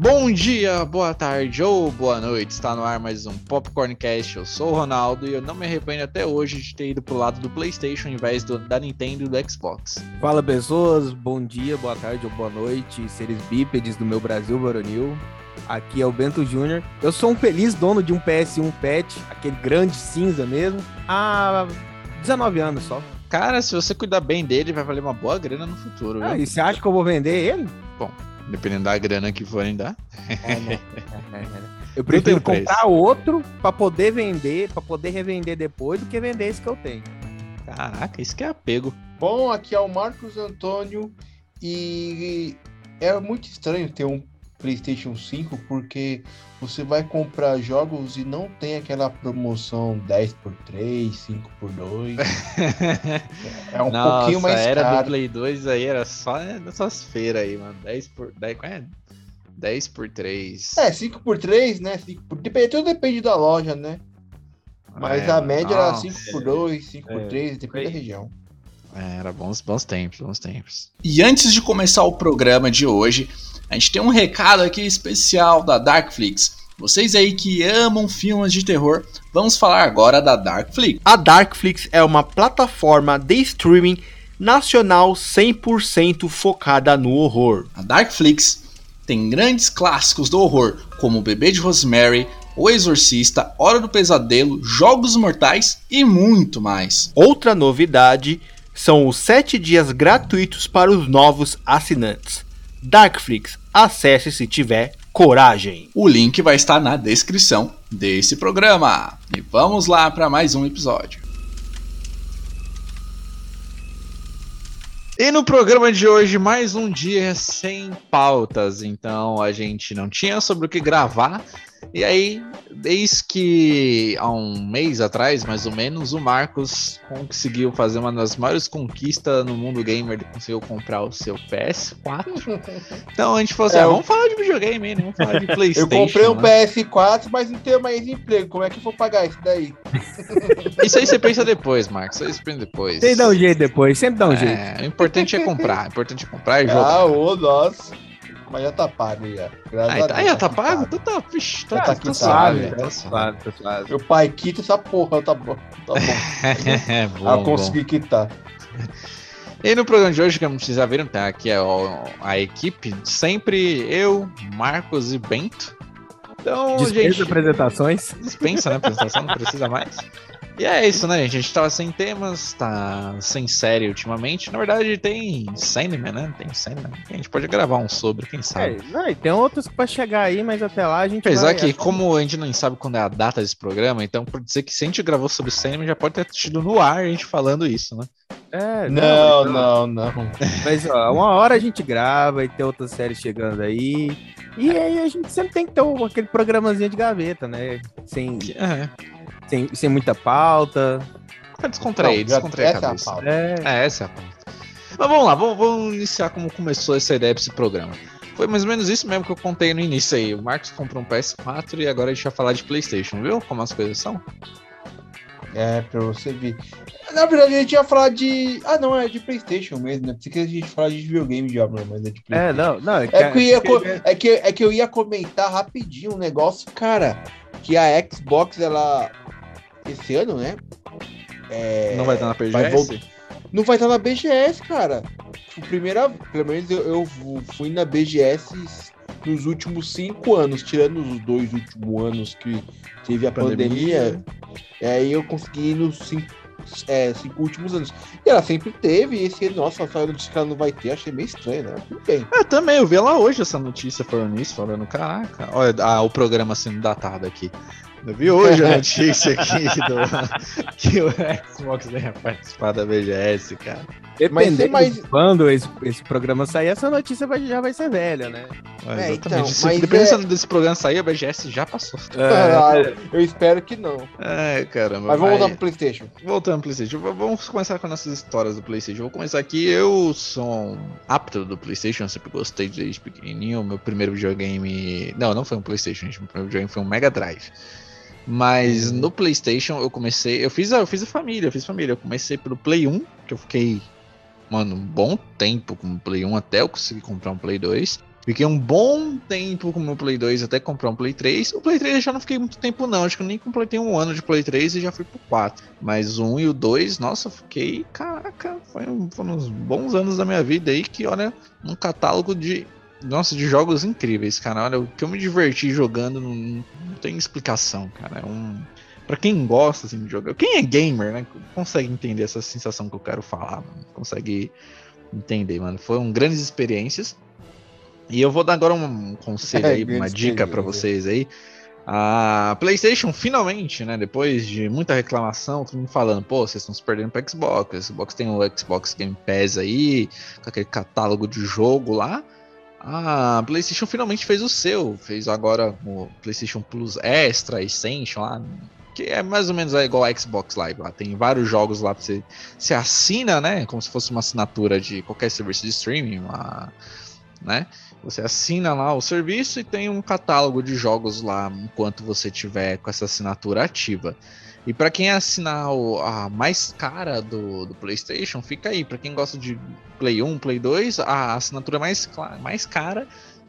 Bom dia, boa tarde ou boa noite. Está no ar mais um Popcorncast. Eu sou o Ronaldo e eu não me arrependo até hoje de ter ido pro lado do PlayStation ao invés do, da Nintendo e do Xbox. Fala pessoas, bom dia, boa tarde ou boa noite, seres bípedes do meu Brasil varonil. Aqui é o Bento Júnior. Eu sou um feliz dono de um PS1 Pet, aquele grande cinza mesmo, há 19 anos só. Cara, se você cuidar bem dele, vai valer uma boa grana no futuro. Ah, viu? e você acha que eu vou vender ele? Bom, dependendo da grana que forem dar. É, né? É, né? Eu prefiro preço. comprar outro pra poder vender, pra poder revender depois do que vender esse que eu tenho. Caraca, isso que é apego. Bom, aqui é o Marcos Antônio e é muito estranho ter um PlayStation 5 porque você vai comprar jogos e não tem aquela promoção 10 por 3, 5 por 2. É um Nossa, pouquinho mais era do caro. Play 2 aí, era só nessas feiras aí, mano. 10 por 10, qual é? 10 por 3. É, 5 por 3, né? 5 por... Depende, tudo depende da loja, né? Mas É, a média era nossa. 5 por 2, 5 por É. 3, depende da região. É, era bons, bons tempos, bons tempos. E antes de começar o programa de hoje, a gente tem um recado aqui especial da Darkflix. Vocês aí que amam filmes de terror, vamos falar agora da Darkflix. A Darkflix é uma plataforma de streaming nacional 100% focada no horror. A Darkflix tem grandes clássicos do horror, como Bebê de Rosemary, O Exorcista, Hora do Pesadelo, Jogos Mortais e muito mais. Outra novidade são os 7 dias gratuitos para os novos assinantes. Darkflix, acesse se tiver coragem. O link vai estar na descrição desse programa. E vamos lá para mais um episódio. E no programa de hoje, mais um dia sem pautas. Então a gente não tinha sobre o que gravar. E aí, desde que há um mês atrás, mais ou menos, o Marcos conseguiu fazer uma das maiores conquistas no mundo gamer. Ele conseguiu comprar o seu PS4. Então a gente falou assim: É, ah, eu- vamos falar de videogame, né? Vamos falar de PlayStation. Eu comprei um né? PS4, mas não tenho mais emprego. Como é que eu vou pagar isso daí? Isso aí você pensa depois, Marcos. Isso aí você pensa depois. Vocês dão um jeito depois, sempre dá um jeito. É, o importante é comprar. O importante é comprar e jogar. Ah, ô, nossa. Mas já tá pago já. Graças Aí a tá, Deus, aí, tá pago? Então tá, vixi, tá, Já tá, tá suave, tá suave. Tá claro. Meu pai quita essa porra, tá bom. Tá bom. É, Ah, bom, eu bom. consegui quitar. E no programa de hoje, como vocês já viram, tá aqui é o- a equipe, sempre eu, Marcos e Bento. Então, Dispensa gente, apresentações. dispensa, né? Apresentação, não precisa mais. E é isso, né, gente? A gente tava sem temas, tá sem série ultimamente. Na verdade, tem Sandman, né? Tem Sandman. A gente pode gravar um sobre, quem sabe. É, não, e tem outros pra chegar aí, mas até lá a gente Apesar vai... que, como a gente não sabe quando é a data desse programa, então por dizer que se a gente gravou sobre Sandman, já pode ter tido no ar a gente falando isso, né? É, Não, não, não. Mas ó, uma hora a gente grava e tem outras séries chegando aí. E aí a gente sempre tem que ter aquele programazinho de gaveta, né? Sem, É, sem, sem muita pauta. descontrair, já- descontrair a é a cabeça. pauta. É, É, essa é a pauta. Mas vamos lá, vamos, vamos iniciar como começou essa ideia pra esse programa. Foi mais ou menos isso mesmo que eu contei no início aí. O Marcos comprou um PS4 e agora a gente vai falar de PlayStation, viu? Como as coisas são? É, pra você ver. Na verdade, a gente ia falar de. Ah, não, é de PlayStation mesmo, né? Pensei que a gente falar de videogame já, mas é de PlayStation. é, não, não. É que, eu ia co- é, que, é que eu ia comentar rapidinho um negócio, cara, que a Xbox, ela. Esse ano, né? É, não vai estar na vai PGS? vol- não vai estar na BGS, cara. Tipo, primeira, pelo menos eu, eu fu- fui na BGS nos últimos cinco anos, tirando os dois últimos anos que teve a pandemia. É, aí eu consegui ir nos cinco, é, cinco últimos anos. E ela sempre teve, e esse nossa, saiu notícia que ela não vai ter, achei meio estranho, né? Tudo bem. Eu também, eu vi lá hoje essa notícia falando isso, falando, caraca, olha ah, o programa sendo datado aqui. Eu vi hoje a notícia aqui do, que o Xbox ia participar da BGS, cara. Dependendo Mas- de quando esse, esse programa sair, essa notícia vai- já vai ser velha, né? É, exatamente. então, Se- mas dependendo desse programa sair, a BGS já passou. Ah, eu espero que não. É, caramba. Mas vamos voltar pro PlayStation. Voltando ao PlayStation, vamos começar com as nossas histórias do PlayStation. Vou começar aqui. Eu sou um apto do PlayStation, eu sempre gostei desde pequenininho. Meu primeiro videogame. Não, não foi um PlayStation, gente. Meu primeiro videogame foi um Mega Drive. Mas no PlayStation eu comecei. Eu fiz, a, eu fiz a família, eu fiz família. Eu comecei pelo Play 1, que eu fiquei, mano, um bom tempo com o Play 1 até eu conseguir comprar um Play 2. Fiquei um bom tempo com o meu Play 2 até comprar um Play 3. O Play 3 eu já não fiquei muito tempo, não. Acho que eu nem completei um ano de Play 3 e já fui pro 4. Mas o 1 e o 2, nossa, fiquei. Caraca, foi um, foram uns bons anos da minha vida aí que, olha, um catálogo de. Nossa, de jogos incríveis, cara. Olha, o que eu me diverti jogando não, não tem explicação, cara. É um. Pra quem gosta assim, de jogar. Quem é gamer, né? Consegue entender essa sensação que eu quero falar, mano. Consegue entender, mano. Foram grandes experiências. E eu vou dar agora um conselho É, aí, uma dica para vocês aí. A PlayStation finalmente, né, depois de muita reclamação, todo mundo falando, pô, vocês estão se perdendo para Xbox. O Xbox tem o Xbox Game Pass aí, com aquele catálogo de jogo lá. A PlayStation finalmente fez o seu, fez agora o PlayStation Plus Extra, Essential lá, que é mais ou menos igual a Xbox Live lá. Tem vários jogos lá pra você. Você assina, né? Como se fosse uma assinatura de qualquer serviço de streaming, uma, né? Você assina lá o serviço e tem um catálogo de jogos lá enquanto você tiver com essa assinatura ativa. E para quem assinar o- a mais cara do, do PlayStation, fica aí. Para quem gosta de Play 1, Play 2, a assinatura mais, mais cara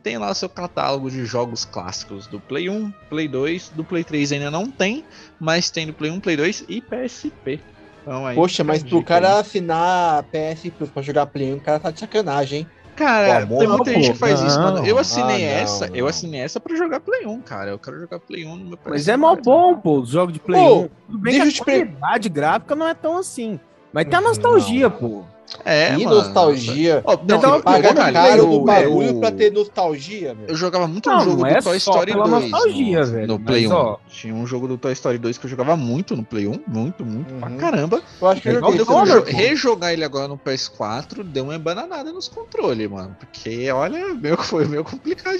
tem lá o seu catálogo de jogos clássicos do Play 1, Play 2, do Play 3 ainda não tem, mas tem do Play 1, Play 2 e PSP. Então, aí Poxa, mas pro dica aí. cara assinar PS Plus pra jogar Play 1, o cara tá de sacanagem, hein? Cara, Pô, tem muita gente que faz isso, mano. Eu assinei Ah, não, essa, eu não. assinei essa pra jogar Play 1, cara. Eu quero jogar Play 1 no meu Mas PS4, é mó né? bom, pô, os jogos de Play Pô, 1. Tudo bem eu que a qualidade gráfica não é tão assim. Mas tem a Não. nostalgia, pô. É, que mano. nostalgia. Ó, não, Então, eu- Pagar caro do bagulho eu- pra ter nostalgia, meu. Eu jogava muito Não, um jogo não do é Toy Story pela 2 nostalgia, no, velho, no mas, Play 1. ó. Tinha um jogo do Toy Story 2 que eu jogava muito no Play 1, muito, muito, pra Uhum. caramba. Eu acho que eu joguei Quando eu esse fui Honor, jogo. jo- rejogar ele agora no PS4, deu uma embananada nos controles, mano. Porque, olha, meu, foi meio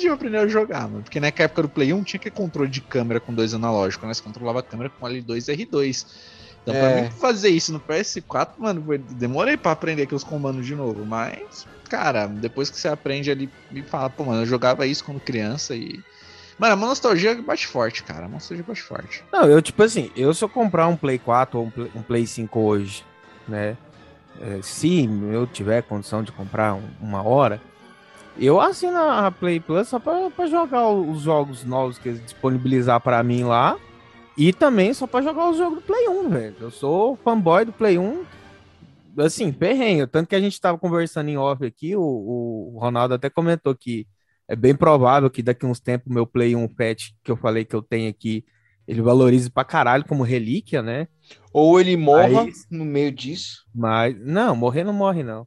eu aprender a jogar, mano. Porque na época do Play 1 tinha que controle de câmera com dois analógicos, né? Você controlava a câmera com L2 e R2. Então, pra É. mim fazer isso no PS4, mano, demorei pra aprender aqui os comandos de novo. Mas, cara, depois que você aprende ali, me fala, pô, mano, eu jogava isso quando criança e. Mano, a nostalgia bate forte, cara. A nostalgia bate forte. Não, eu, tipo assim, eu se eu comprar um Play 4 ou um Play, um Play 5 hoje, né? é, se eu tiver condição de comprar um- uma hora, eu assino a Play Plus só pra, pra jogar os jogos novos que eles disponibilizar pra mim lá. E também só pra jogar os jogos do Play 1, velho. Eu sou fanboy do Play 1. Assim, perrenho. Tanto que a gente tava conversando em off aqui, o, o Ronaldo até comentou que é bem provável que daqui uns tempos o meu Play 1 Pet, que eu falei que eu tenho aqui, ele valorize pra caralho como relíquia, né? Ou ele morra Aí- no meio disso. Mas, não, morrer não morre, não.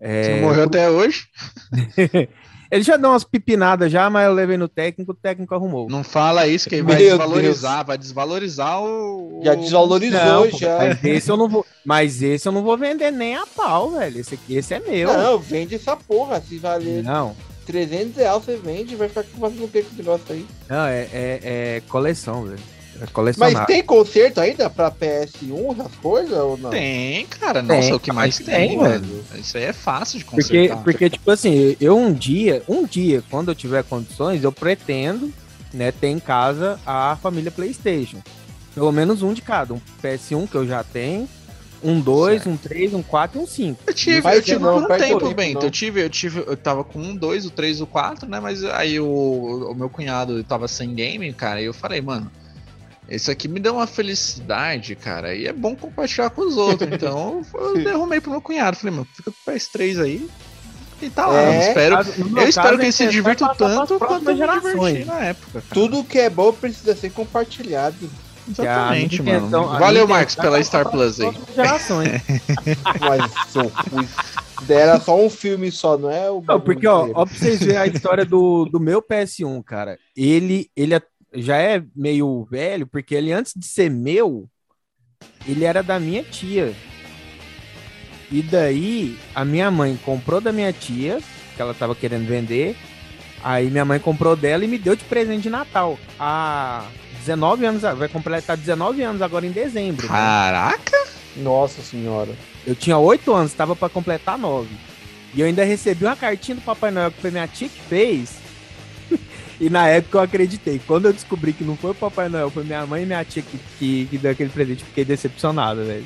É, Você morreu até hoje? Ele já deu umas pipinadas já, mas eu levei no técnico, o técnico arrumou. Não fala isso, que vai Meu desvalorizar, vai desvalorizar o. Já desvalorizou, Não, já. Mas esse eu não vou, mas esse eu não vou vender nem a pau, velho. Esse aqui, esse é meu. Não, vende essa porra. Se valer Não, 300 reais, você vende, vai ficar fazendo o que com esse negócio aí. não, é, é, é coleção, velho. É Mas colecionável. tem conserto ainda pra PS1, essas coisas, ou não? Tem, cara. Nossa, Tem, o que mais mas tem, tem, mano. velho. Isso aí é fácil de Porque, consertar. porque, tipo assim, eu um dia, um dia, quando eu tiver condições, eu pretendo, né, ter em casa a família PlayStation. Pelo menos um de cada. Um PS1 que eu já tenho, um 2, um 3, um 4 e um 5. Eu tive, eu tive não, por um tempo, tempo, Bento. Eu tive, eu tive, eu tava com um, dois, o três, o quatro, né? Mas aí o, o meu cunhado tava sem game, cara, e eu falei, mano, esse aqui me deu uma felicidade, cara, e é bom compartilhar com os outros. Então eu derrumei pro meu cunhado. Falei, mano, fica com o PS3 aí. E tá lá. É, eu espero, eu espero que ele se divirta tanto quanto eu próximas me diverti gerações. na época. Cara. Tudo que é bom precisa ser compartilhado. Exatamente, Que a minha mano. intenção- Valeu, Marcos, pela é Star Plus aí. gerações. Mas. Era só um filme só, não é o Não, porque, ó, ó, pra vocês verem a história do, do meu PS1, cara. Ele, ele é- já é meio velho, porque ele, antes de ser meu, ele era da minha tia. E daí, a minha mãe comprou da minha tia, que ela tava querendo vender. Aí minha mãe comprou dela e me deu de presente de Natal. Há 19 anos, vai completar 19 anos agora em dezembro. né? Caraca! Nossa senhora. Eu tinha 8 anos, estava para completar 9. E eu ainda recebi uma cartinha do Papai Noel que foi minha tia que fez. E na época eu acreditei. Quando eu descobri que não foi o Papai Noel, foi minha mãe e minha tia que, que, que deu aquele presente, fiquei decepcionado, velho.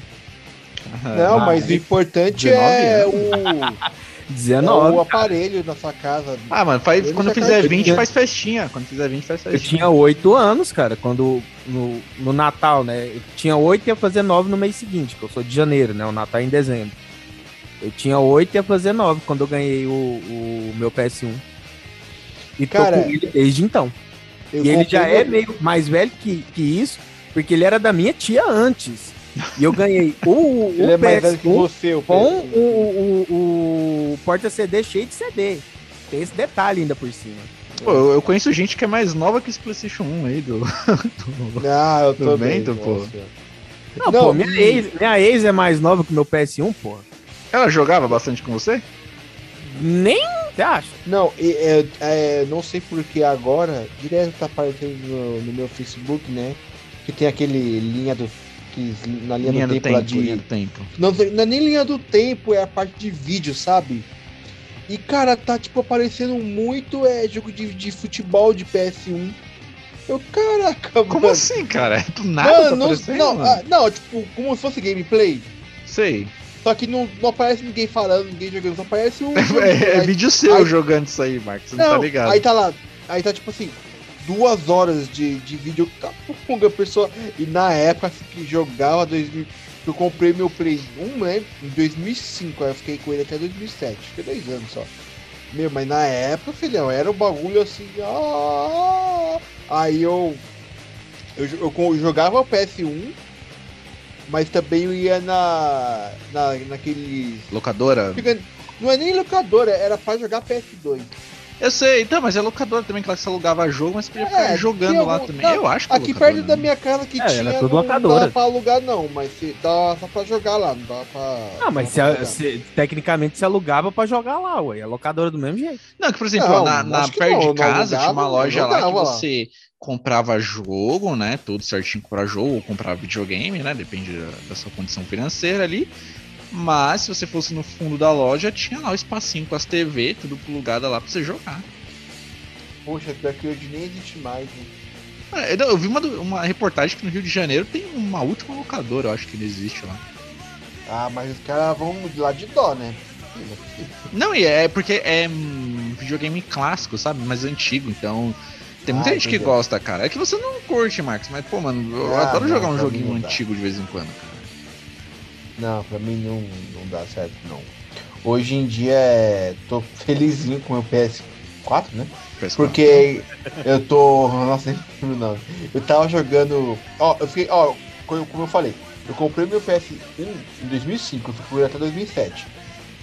Não, Ah, mas o é. importante 19 é o, é 19. o aparelho na sua casa. Ah, mano, faz, Eu quando fizer caí. 20, faz festinha. Quando fizer 20, faz Eu festinha. tinha 8 anos, cara, quando no, no Natal, né? Eu tinha 8 e ia fazer 9 no mês seguinte, que eu sou de janeiro, né? O Natal é em dezembro. Eu tinha 8 e ia fazer 9 quando eu ganhei o, o meu PS1. E Cara, tô com ele desde então. E ele já é meio mais velho que, que isso, porque ele era da minha tia antes. E eu ganhei o, o Ele é mais velho que PS1 você, o com PS1. o, o, o porta-CD cheio de CD. Tem esse detalhe ainda por cima. Pô, eu, eu conheço gente que é mais nova que esse PlayStation 1 aí do. do- Ah, eu tô bem, bem, pô? Não, Não, pô, minha, e- ex, minha ex é mais nova que o meu PS1, pô. Ela jogava bastante com você? Nem você acha? Não, e- é, é, não sei porque agora, direto tá aparecendo no, no meu Facebook, né? Que tem aquele linha do. Que, na linha, Linha do do tempo, lá tempo, de. linha do tempo. Não, não é nem linha do tempo, é a parte de vídeo, sabe? E cara, tá tipo aparecendo muito é, jogo de, de futebol de PS1. Eu, caraca, Como mano. assim, cara? Do nada Mano, tá não, não, mano? ah, não, tipo, como se fosse gameplay. Sei. Só que não, não aparece ninguém falando, ninguém jogando, só aparece um. É, é vídeo seu aí- jogando isso aí, Marcos. Você não, tá ligado. Aí tá lá, aí tá tipo assim, duas horas de, de vídeo, capunga, a pessoa. E na época assim, que jogava 2000, eu comprei meu Play 1, né? Em 2005, aí eu fiquei com ele até 2007, fiquei dois anos só. Meu, mas na época, filhão, era um bagulho assim. ah, aí eu, eu, eu, eu jogava o PS1, mas também eu ia na. na naqueles. Locadora? Não é nem locadora, era pra jogar PS2. Eu sei, então, mas é locadora também, que lá você alugava jogo, mas podia ficar É, jogando tinha lá algum- também. não, eu acho que é Aqui locadora, perto da né? minha casa que É, tinha, era tudo não locadora. dá pra alugar não, mas se, dá só pra jogar lá, não dá pra... Ah, mas se, a- se- tecnicamente se alugava pra jogar lá, ué. É locadora do mesmo jeito. Não, que por exemplo, Não, na, na perto não, de não casa tinha uma loja lá que você comprava jogo, né? Tudo certinho comprar jogo, ou comprava videogame, né? Depende da, da sua condição financeira ali. Mas se você fosse no fundo da loja, tinha lá o espacinho com as TV, tudo plugado lá pra você jogar. Poxa, daqui hoje nem existe mais, né? Eu eu vi uma, uma reportagem que no Rio de Janeiro tem uma última locadora, eu acho que não existe lá. Ah, mas os caras vão de lá de dó, né? Não, e é porque é hum, videogame clássico, sabe? Mais antigo, então. Tem muita Ah, gente que gosta, cara. É que você não curte, Marcos, mas, pô, mano, eu Ah, adoro não, jogar um joguinho não antigo de vez em quando, cara. Não, pra mim não, não dá certo, não. Hoje em dia, é... tô felizinho com o meu PS4, né? PS4. Porque eu tô. Nossa, nem lembro o nome. Eu tava jogando. Ó, eu fiquei. Ó, como como eu falei, eu comprei meu PS1 em 2005, eu fui até 2007.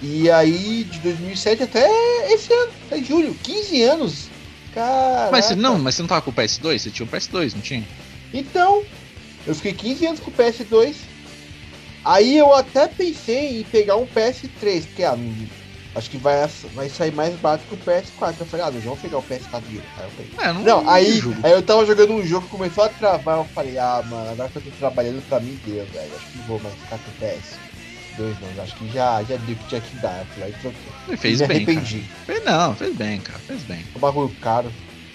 E aí, de 2007 até esse ano, até julho, 15 anos. Cara. Mas você não, mas você não tava com o PS2? Você tinha o PS2, não tinha? Então, eu fiquei 15 anos com o PS2. Aí eu até pensei em pegar um PS3, porque ah, acho que vai, vai sair mais barato que o PS4. Eu falei, ah, não, vamos pegar o PS4 dele. Aí. É, não, Não, aí, aí eu tava jogando um jogo, começou a travar, eu falei, ah, mano, agora que eu tô trabalhando pra mim, deu, velho. Acho que não vou mais ficar com o PS. Dois não, acho que já, já deu o que tinha que dar. Falei, troquei. Fez Me bem, cara. arrependi. Fez, não, fez bem, cara, fez bem. O bagulho caro.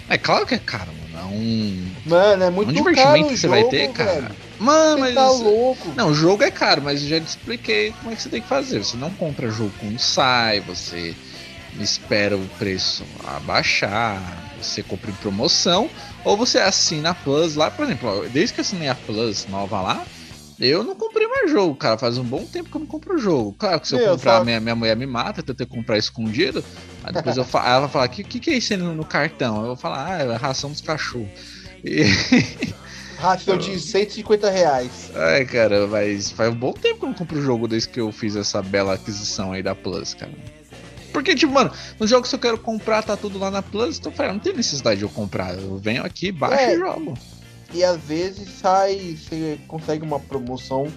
É claro que é caro, mano. É um. Mano, é muito um caro divertimento o que você vai jogo, ter, cara. velho. Mano, Você mas. tá louco. Não, o jogo é caro, mas eu já te expliquei como é que você tem que fazer. Você não compra jogo quando sai, você espera o preço abaixar, você compra em promoção, ou você assina a Plus lá, por exemplo, ó, desde que eu assinei a Plus nova lá, eu não comprei mais jogo, cara. Faz um bom tempo que eu não compro jogo. Claro que se eu Meu, comprar, só- minha, minha mulher me mata, eu tentei comprar escondido. Aí depois eu fa... ela vai falar: o que, que, que é isso aí no, no cartão? Eu vou falar: ah, é a ração dos cachorros. E... Ração de 150 reais. Ai, cara, mas faz um bom tempo que eu não compro jogo desde que eu fiz essa bela aquisição aí da Plus, cara. Porque, tipo, mano, nos jogos que eu quero comprar, tá tudo lá na Plus, então, cara, não tem necessidade de eu comprar. Eu venho aqui, baixo É. e jogo. E às vezes sai, você consegue uma promoção.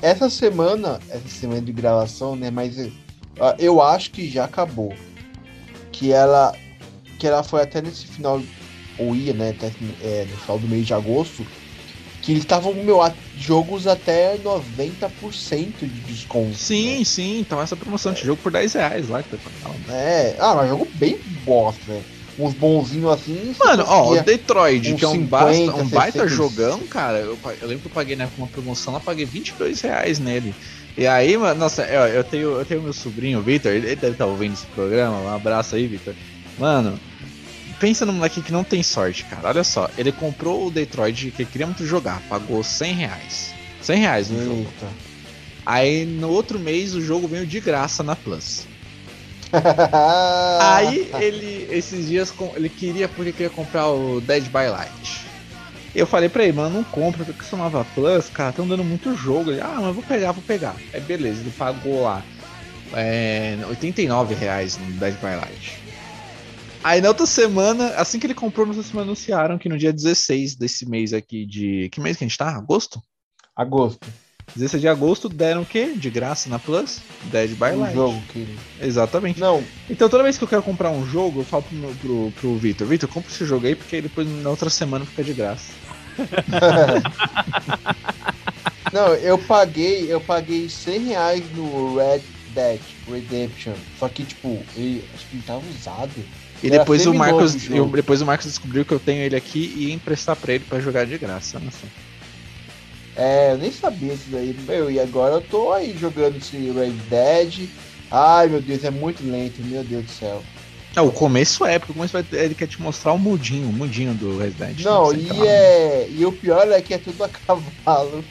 Essa semana, essa semana de gravação, né? Mas eu acho que já acabou. Que ela, que ela foi até nesse final, ou ia, né? Até, é, no final do mês de agosto. Que eles estavam, meu, jogos até 90% de desconto. Sim, sim, então essa promoção de jogo por 10 reais lá que tá falando. É, ah, mas jogo bem bosta, né? Uns bonzinhos assim. Mano, ó, o Detroit, que é um, 50, basta, um baita 60. jogão, cara. Eu, eu lembro que eu paguei né, com uma promoção lá, paguei 22 reais nele. E aí, mano, nossa, eu, eu tenho, eu tenho meu sobrinho, Vitor, ele deve estar ouvindo esse programa. Um abraço aí, Vitor. Mano, pensa no moleque que não tem sorte, cara. Olha só, ele comprou o Detroit que ele queria muito jogar, pagou 100 reais. 100 reais no jogo. Eita. Aí no outro mês o jogo veio de graça na Plus. Aí ele, esses dias, ele queria, porque queria comprar o Dead by Light. Eu falei pra ele, mano, não compra, porque essa nova Plus, cara, estão dando muito jogo. Ele, ah, mas vou pegar, vou pegar. Aí beleza, ele pagou lá é, 89 reais no Dead by Light. Aí na outra semana, assim que ele comprou, na outra semana anunciaram que no dia 16 desse mês aqui de. Que mês que a gente tá? Agosto? Agosto. 16 de agosto deram o quê? De graça na Plus? Dead by Um Light. jogo que. Exatamente. Não, Então toda vez que eu quero comprar um jogo, eu falo pro, meu- pro, pro Vitor, Vitor, compra esse jogo aí, porque aí depois na outra semana fica de graça. não, eu paguei, eu paguei 100 reais no Red Dead Redemption. Só que, tipo, ele, acho que ele tava usado. E Era depois o Marcos. e jogo. depois o Marcos descobriu que eu tenho ele aqui e ia emprestar pra ele pra jogar de graça. Né? É, eu nem sabia isso daí. Meu, e agora eu tô aí jogando esse Red Dead. Ai, meu Deus, é muito lento, meu Deus do céu. Não, o começo é, porque o começo vai, ele quer te mostrar o mudinho, o mudinho do Resident. Não, e, é, e o pior é que é tudo a cavalo.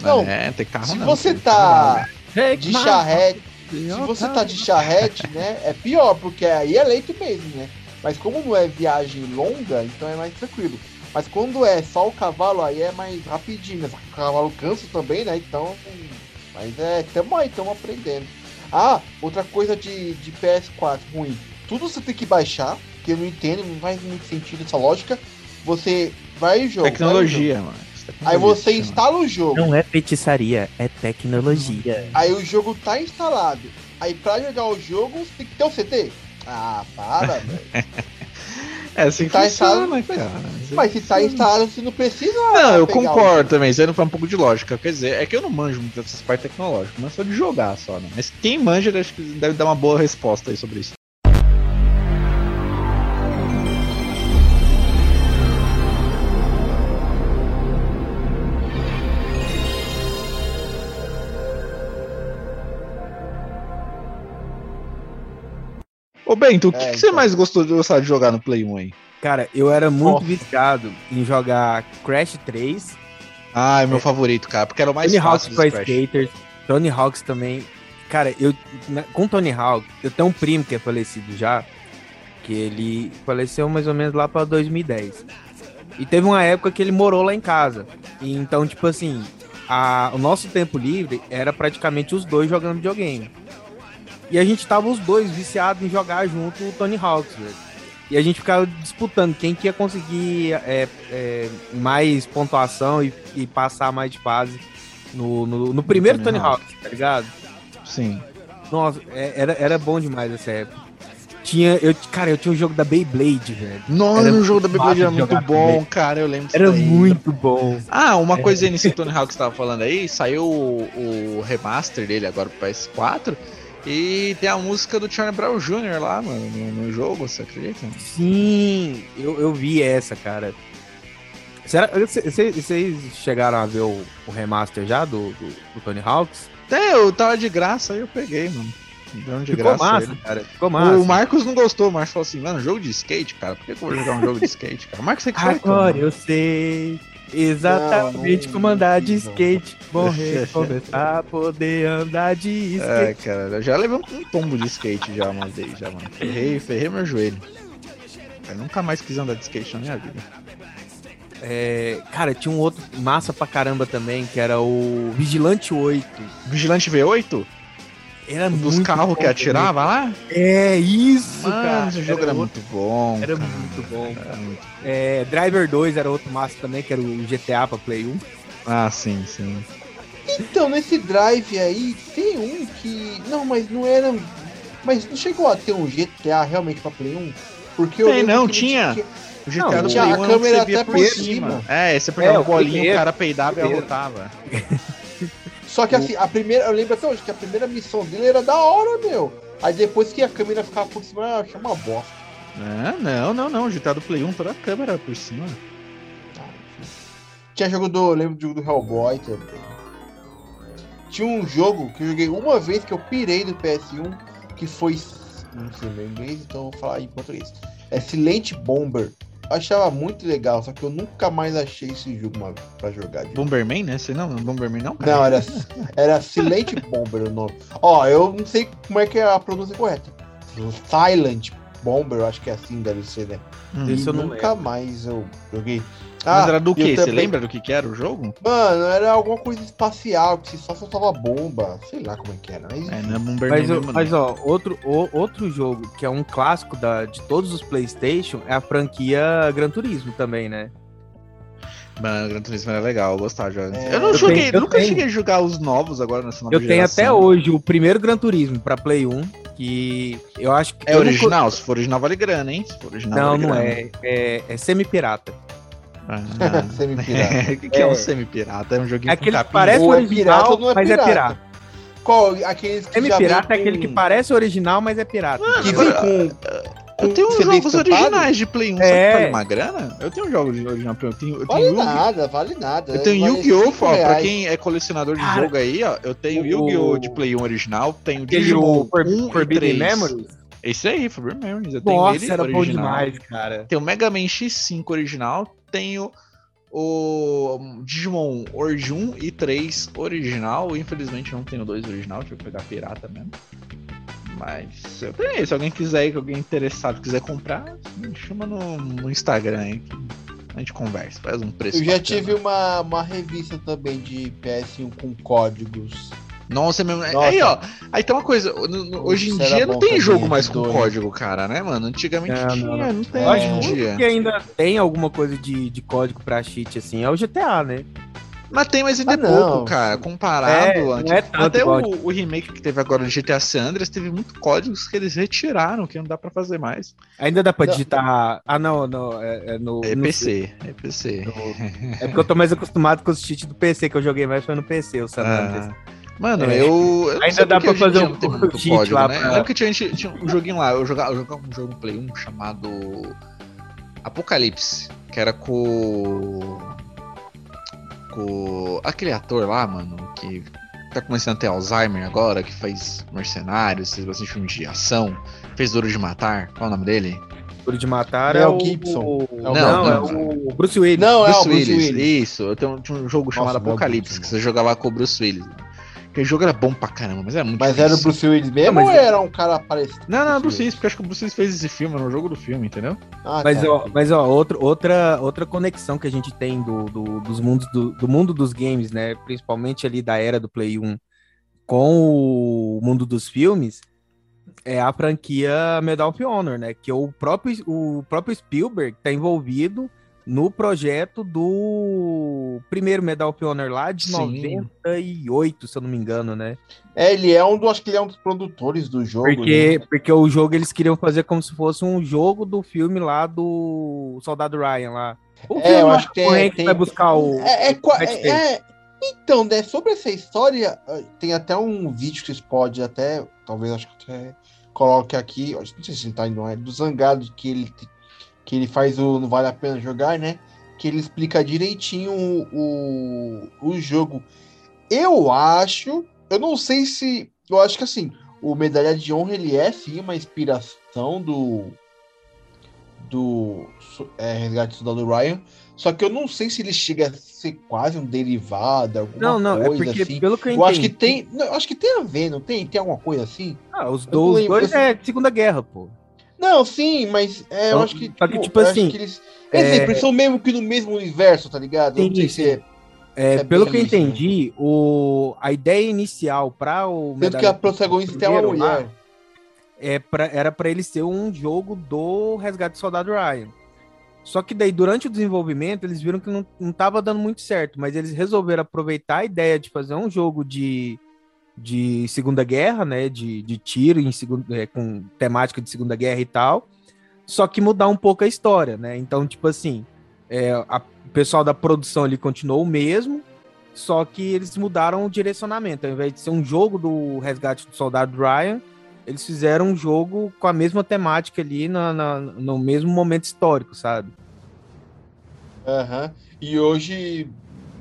Não, É, tem carro se não, você tem tá Hey, de charrete, Se se você tá de charrete, né, é pior, porque aí é lento mesmo, né? Mas como não é viagem longa, então é mais tranquilo. Mas quando é só o cavalo, aí é mais rapidinho, né? O cavalo cansa também, né? Então. Mas é, tamo aí, tamo aprendendo. Ah, outra coisa de, de PS4 ruim. Tudo você tem que baixar, que eu não entendo, não faz muito sentido essa lógica. Você vai vai em Tecnologia, mano. jogo. Aí você instala o jogo. Não é feitiçaria, é tecnologia. Aí o jogo tá instalado. Aí pra jogar o jogo, você tem que ter o CD. Ah, para, velho. É assim que Tá funciona, instalado, cara. Mas se tá instalado, você não precisa. Não, eu concordo também, isso aí não foi um pouco de lógica. Quer dizer, é que eu não manjo muito dessas partes tecnológicas, mas só de jogar só, né? Mas quem manja, acho que deve dar uma boa resposta aí sobre isso. Ô Bento, o que, É, que você então. mais gostou de gostar de jogar no Play 1 aí? Cara, eu era muito Nossa. viciado em jogar Crash 3, Ah, é meu É. favorito, cara, porque era o mais Tony Hawk's fácil dos Crash. Skaters, Tony Hawk's também. Cara, eu na- com Tony Hawk, eu tenho um primo que é falecido já, que ele faleceu mais ou menos lá pra 2010. E teve uma época que ele morou lá em casa. E então, tipo assim, a- o nosso tempo livre era praticamente os dois jogando videogame. E a gente tava os dois viciados em jogar junto o Tony Hawk's, velho. E a gente ficava disputando quem que ia conseguir é, é, mais pontuação e, e passar mais de fase no, no, no primeiro Tony Tony Hawk, tá ligado? Sim. Nossa, é- era, era bom demais essa época. Tinha, eu, cara, eu tinha um jogo da Beyblade, velho. Nossa, o jogo da Beyblade era muito bom, cara, eu lembro Era muito bom. Ah, uma coisa aí nesse Tony Hawk que você tava falando aí, saiu o, o remaster dele agora pro PS4 e tem a música do Charlie Brown Jr. lá mano, no, no jogo, você acredita? Sim, eu, eu vi essa, cara. Será, vocês chegaram a ver o, o remaster já do, do, do Tony Hawk's? Até eu tava de graça aí eu peguei, mano. De Ficou graça massa, ele. cara. Ficou massa. O Marcos não gostou, o Marcos falou assim, mano, jogo de skate, cara, por que, eu vou jogar um jogo de skate, cara? O Marcos é que Agora eu sei exatamente Não, não- como andar de não. skate. Morrer, começar a poder andar de É, skate. cara, eu já levei um tombo de skate já uma vez, já, mano. Ferrei, ferrei meu joelho. Eu nunca mais quis andar de skate na minha vida. É, cara, tinha um outro massa pra caramba também, que era o Vigilante 8. Vigilante V8? Era Dos muito carros que atirava lá? É isso, Mano, cara. esse jogo era, outro- muito bom. Era cara. muito bom. Era muito- É, Driver 2 era outro massa também, que era o GTA pra Play 1. Ah, sim, sim. Então, nesse drive aí, tem um que. Não, mas não era. Mas não chegou a ter um GTA realmente pra Play 1? Porque eu Tem, lembro não, que tinha. O GTA Não, do tinha Play a 1 câmera você via até por cima. É, você pegava É, o o bolinho, o primeiro. cara peidava e arrotava. Só que assim, a primeira. Eu lembro até hoje que a primeira missão dele era da hora, meu. Aí depois que a câmera ficava por cima, eu achei uma bosta. Ah, não, não, não. GTA do Play 1, toda a câmera por cima. Tinha jogo do. Eu lembro do jogo do Hellboy também. Tinha um jogo que eu joguei uma vez que eu pirei do PS1, que foi. Não sei meu inglês, então eu vou falar em português. É Silent Bomber. Eu achava muito legal, só que eu nunca mais achei esse jogo uma- pra jogar. de Bomberman, né? Você não? Bomberman não, cara? Não, era, era Silent Bomber o nome. Ó, eu não sei como é que é a pronúncia correta. Silent Bomber, eu acho que é assim, deve ser, né? Hum. Esse E eu não nunca mais eu joguei. Mas Ah, era do quê? Você lembra do que, que era o jogo? Mano, era alguma coisa espacial, que só soltava bomba. Sei lá como é que era. Mas... É, não é Bomberman Mas, mesmo, mas ó, outro, o- outro jogo que é um clássico da, de todos os PlayStation é a franquia Gran Turismo também, né? Mano, Gran Turismo era legal, eu gostava de jogar. É, eu não eu joguei, tenho- eu nunca tenho. cheguei a jogar os novos agora nessa nova Eu tenho até hoje o primeiro Gran Turismo pra Play 1, que eu acho que. É original? Se for original, vale grana, hein? Se for original, Não, vale não grana. é. É, é semi-pirata. Ah, Semi-pirata. O que, que é, um É. semi-pirata? É um joguinho É aquele com que parece Ou é original, pirata é mas pirata. é pirata. Qual? Aqueles que Semi-pirata é vem aquele que com- parece original, mas é pirata. Que entendeu? vem com. com Eu tenho uns jogos estampado? originais de Play 1, É. sabe que vale uma grana? Eu tenho jogos de original Play 1. Eu tenho, eu tenho Vale Yu-Gi- nada, vale nada. Eu tenho Vale Yu-Gi-Oh! Pra quem é colecionador de Cara, jogo aí, ó. Eu tenho o- Yu-Gi-Oh! de Play 1 original, tenho Digimon o For- 1 e Forbidden 3. Memories. Esse aí, Forbidden Memories. Eu tenho Nossa, ele era bom original. demais, cara. Tenho o Mega Man X5 original, tenho o Digimon Origin 1 e 3 original. Infelizmente não tenho dois original, tive que pegar pirata mesmo. Mas eu tenho. Se alguém quiser, que alguém interessado quiser comprar, me chama no, no Instagram aí que a gente conversa, faz um preço. Eu já bacana. tive uma, uma revista também de PS1 com códigos. Nossa, é mesmo. Nossa. Aí, ó. Aí tem uma coisa. no- no- hoje em dia não tem jogo mais com dois. código, cara, né, mano? Antigamente Não, tinha, não, não, não. tem É. hoje em dia. que ainda tem alguma coisa de, de código pra cheat, assim. É o GTA, né? Mas tem, mas ainda é Ah, não. pouco, cara. Comparado. É, não antes- é tanto Até o, o remake que teve agora de GTA San Andreas teve muito códigos que eles retiraram, que não dá pra fazer mais. Ainda dá pra Não. digitar. Ah, não, não. É, é no. É no- PC, é PC. É porque eu tô mais acostumado com os cheats do PC, que eu joguei mais foi no PC, o San Andreas. Ah, Mano, É. eu. eu não Ainda dá pra fazer um não código, lá né? pra- Eu lembro que tinha, tinha, tinha um joguinho lá, eu jogava, eu jogava um jogo no Play 1 chamado Apocalipse, que era com. com aquele ator lá, mano, que tá começando a ter Alzheimer agora, que faz Mercenários, fez bastante filme de ação, fez Duro de Matar, qual é o nome dele? Duro de matar Mel é o Gibson. É não, Mel é o Bruce Willis. Não, é o Bruce Willis, Willis. isso. Eu tenho, tinha um jogo Nossa, chamado Apocalipse, que você jogava com o Bruce Willis. Mano. Aquele jogo era bom pra caramba, mas era muito Mas difícil. era o Bruce Willis mesmo Não, mas ou era um cara parecido? Não, não, Bruce Willis, porque acho que o Bruce Willis fez esse filme, era um jogo do filme, entendeu? Ah, Mas, tá. ó, mas ó, outro, outra, outra conexão que a gente tem do, do, dos mundos, do, do mundo dos games, né? Principalmente ali da era do Play 1 com o mundo dos filmes, é a franquia Medal of Honor, né? Que o próprio, o próprio Spielberg tá envolvido no projeto do primeiro Medal of Honor lá de Sim. 98, se eu não me engano, né? É, ele é um dos, acho que ele é um dos produtores do jogo. Porque, né? porque o jogo eles queriam fazer como se fosse um jogo do filme lá do Soldado Ryan lá. O É, eu acho que o tem- Hank tem- vai buscar o. É, é, Matt é- é- então, né, sobre essa história, eh, tem até um vídeo que vocês podem até, talvez acho que até coloque aqui, não sei se tá indo, é do Zangado que ele que ele faz o não vale a pena jogar, né? Que ele explica direitinho o, o, o jogo. Eu acho, eu não sei se, eu acho que assim, o Medalha de Honra ele é sim uma inspiração do do é, Resgate do Soldado Ryan, só que eu não sei se ele chega a ser quase um derivado, alguma Não, não, é coisa porque assim. pelo que eu, Eu acho que tem, não, eu acho que tem a ver, não tem? Tem alguma coisa assim? Ah, os, eu do- não os lembro, dois assim. é Segunda Guerra, pô. Não, sim, mas é, eu Só- acho que só que, tipo eu acho assim, que eles, exemplo, eles são mesmo que no mesmo universo, tá ligado? Eu não sei se é, É, É pelo que eu né? entendi, o, a ideia inicial para o tanto que a protagonista é uma primeiro lá, mulher. é pra, era para ele ser um jogo do Resgate do Soldado Ryan. Só que daí, durante o desenvolvimento, eles viram que não, não tava dando muito certo, mas eles resolveram aproveitar a ideia de fazer um jogo de, de Segunda Guerra, né? De, de tiro em segunda, é, com temática de Segunda Guerra e tal, só que mudar um pouco a história, né? Então, tipo assim, é, a- o pessoal da produção ali continuou o mesmo, só que eles mudaram o direcionamento. Ao invés de ser um jogo do Resgate do Soldado Ryan, eles fizeram um jogo com a mesma temática ali na, na- no mesmo momento histórico, sabe? Aham. E hoje,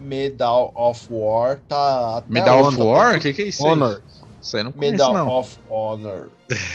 Medal of War tá até Medal hoje, of tá War? O que, que é isso? Honor. Isso aí não conheço, Medal não. of Honor.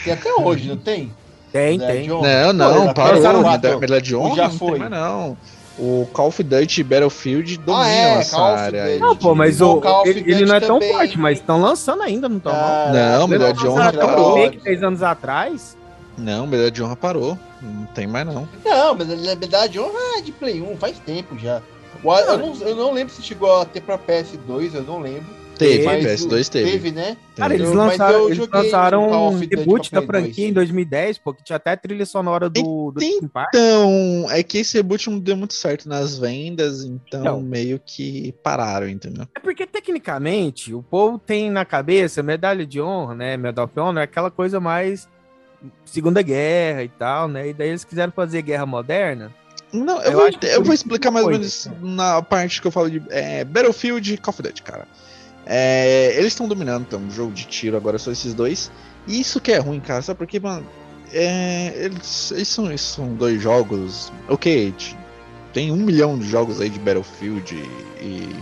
Tem até hoje, não tem? Tem, Medal tem. Honor. Não, Pô, não, já parou. quatro. medalha de honra já não foi? tem mais, não. O Call of Duty Battlefield dominam Ah, é, essa Call área. Não, pô, mas O o, Call of ele, ele não é tão também. forte, mas estão lançando ainda, não estão não? Cara, Não, medalha de honra parou. remake 10 anos atrás. Não, medalha de honra parou. Não tem mais, não. Não, mas a medalha de honra é de Play 1, faz tempo já. O- Eu não, eu não lembro se chegou a ter pra PS2, eu não lembro. Teve, Mas PS2 teve. Teve, né? Cara, eles mas lançaram, eu eles lançaram um reboot da franquia 2. em 2010, pô, que tinha até a trilha sonora do, do Linkin Park. Então, é que esse reboot não deu muito certo nas vendas, então Não. meio que pararam, entendeu? É porque, tecnicamente, o povo tem na cabeça medalha de honra, né? Medal of Honor, é aquela coisa mais Segunda Guerra e tal, né? E daí eles quiseram fazer guerra moderna. Não, eu, Eu vou, eu vou explicar mais ou foi, menos na parte que eu falo de é, Battlefield e Call of Duty, cara. É, eles estão dominando, então, um jogo de tiro agora só esses dois. E isso que é ruim, cara, sabe por quê, mano? É, eles, eles são, eles são dois jogos. Ok, tem um milhão de jogos aí de Battlefield e. e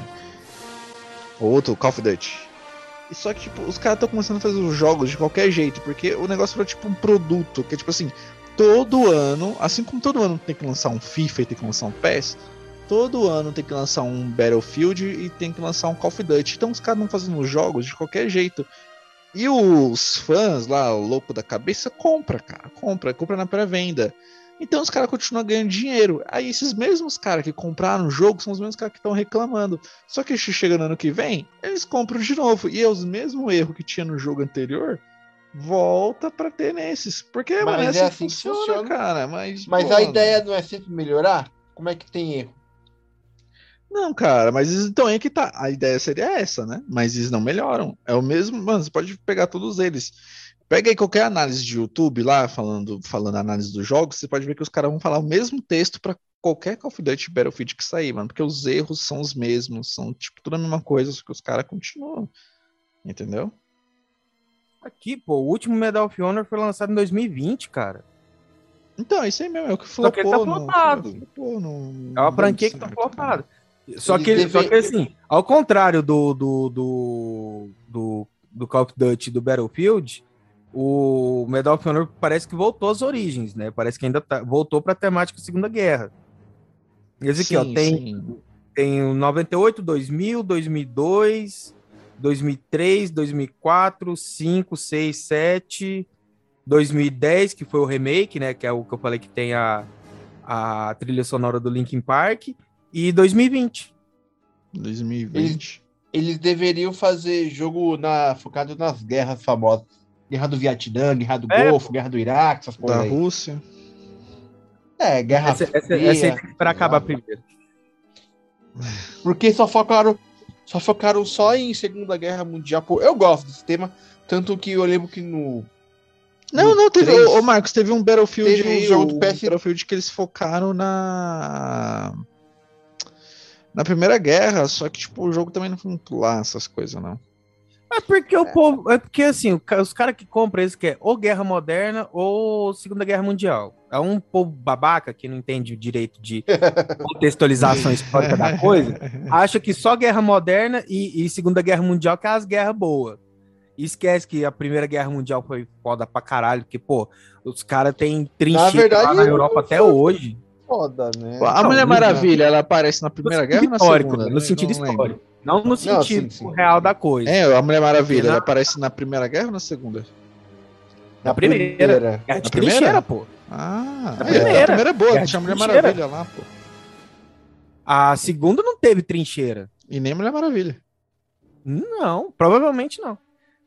outro, Call of Duty. E só que, tipo, os caras estão começando a fazer os jogos de qualquer jeito, porque o negócio virou tipo um produto, que é tipo assim, todo ano, assim como todo ano tem que lançar um FIFA e tem que lançar um PES, todo ano tem que lançar um Battlefield e tem que lançar um Call of Duty. Então os caras estão fazendo os jogos de qualquer jeito. E os fãs lá, louco da cabeça, compra, cara, compra, compra na pré-venda. Então os caras continuam ganhando dinheiro. Aí esses mesmos caras que compraram o jogo são os mesmos caras que estão reclamando. Só que chega no ano que vem, eles compram de novo. E é os mesmos erros que tinha no jogo anterior, volta pra ter nesses. Porque Mas mano, é assim, assim que funciona, funciona. cara. Mas, Mas pô, a ideia não é sempre melhorar? Como é que tem erro? Não, cara, mas então é que tá. A ideia seria essa, né? Mas eles não melhoram. É o mesmo, mano, você pode pegar todos eles. Pega aí qualquer análise de YouTube lá, falando, falando análise dos jogos, você pode ver que os caras vão falar o mesmo texto pra qualquer Call of Duty Battlefield que sair, mano, porque os erros são os mesmos, são tipo tudo a mesma coisa, só que os caras continuam. Entendeu? Aqui, pô, o último Medal of Honor foi lançado em 2020, cara. Então, é isso aí mesmo, é o que Só que ele tá flopou, flopado. flopou, não- É uma franquia que tá flopada. Só que, devem- só que assim, ao contrário do, do, do, do, do Call of Duty e do Battlefield, o Medal of Honor parece que voltou às origens, né? Parece que ainda tá, voltou pra temática Segunda Guerra. Esse aqui, ó, Sim, tem, sim. tem o 98, 2000, 2002, 2003, 2004, 5, 6, 7, 2010, que foi o remake, né? Que é o que eu falei que tem a, a trilha sonora do Linkin Park, e 2020. 2020. Eles deveriam fazer jogo na, focado nas guerras famosas. Guerra do Vietnã, Guerra do É, Golfo, Guerra do Iraque, essas Da aí. Rússia. É, Guerra Essa, essa, Fria. essa aí tem que esperar acabar primeiro. Porque só focaram, só focaram só em Segunda Guerra Mundial. Pô, eu gosto desse tema, tanto que eu lembro que no Não, No não, teve. Ô, Marcos, teve um Battlefield teve um jogo do PS Battlefield que eles focaram na. Na Primeira Guerra, só que, tipo, o jogo também não foi lá, essas coisas, não. É porque o povo. É porque assim, os caras que compram isso que é ou Guerra Moderna ou Segunda Guerra Mundial. É um povo babaca que não entende o direito de contextualização histórica da coisa. Acha que só Guerra Moderna e, e Segunda Guerra Mundial que é as guerras boas. E esquece que a Primeira Guerra Mundial foi foda pra caralho, porque, pô, os caras têm trincheira lá na Europa até hoje. Foda, né? A Não, Mulher não, Maravilha, ela aparece na Primeira Guerra ou na histórico, Segunda? né? Não- no sentido não lembro. histórico. Não no sentido sim, sim. real da coisa. É, a Mulher Maravilha, ela aparece na Primeira Guerra ou na Segunda? Na primeira. Guerra Na de primeira? trincheira, pô. Ah, Na é, primeira. a primeira é boa, Guerra tinha a de Mulher trincheira. Maravilha lá, pô. A segunda não teve trincheira. E nem Mulher Maravilha. Não, provavelmente não.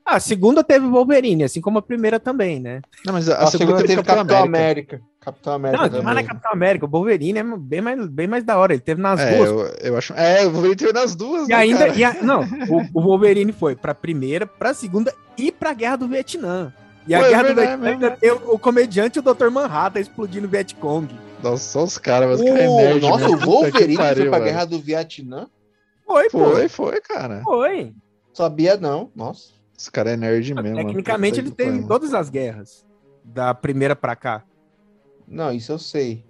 A segunda teve Wolverine, assim como a primeira também, né? Não, mas a, A, segunda, teve Capitão América. Capitão América Não, também. mas na Capitão América, o Wolverine é bem mais, bem mais da hora. Ele teve nas É, duas. eu, eu acho. É, eu vou ter nas duas, E né, ainda, e a- não, o, o Wolverine foi pra primeira, pra segunda e pra Guerra do Vietnã. E a Pô, é Guerra do verdade Vietnã mesmo. ainda tem o, o comediante e o Dr. Manhattan explodindo o Vietcong. Nossa, só os caras, mas O- o cara é nerd. nossa, o Wolverine foi pariu, pra velho. Guerra do Vietnã? Foi, pô. Foi, foi, cara. Foi. Sabia não, nossa. Esse cara é nerd mesmo. mano. Tecnicamente ele teve pariu. todas as guerras. Da primeira pra cá. Não, isso eu sei.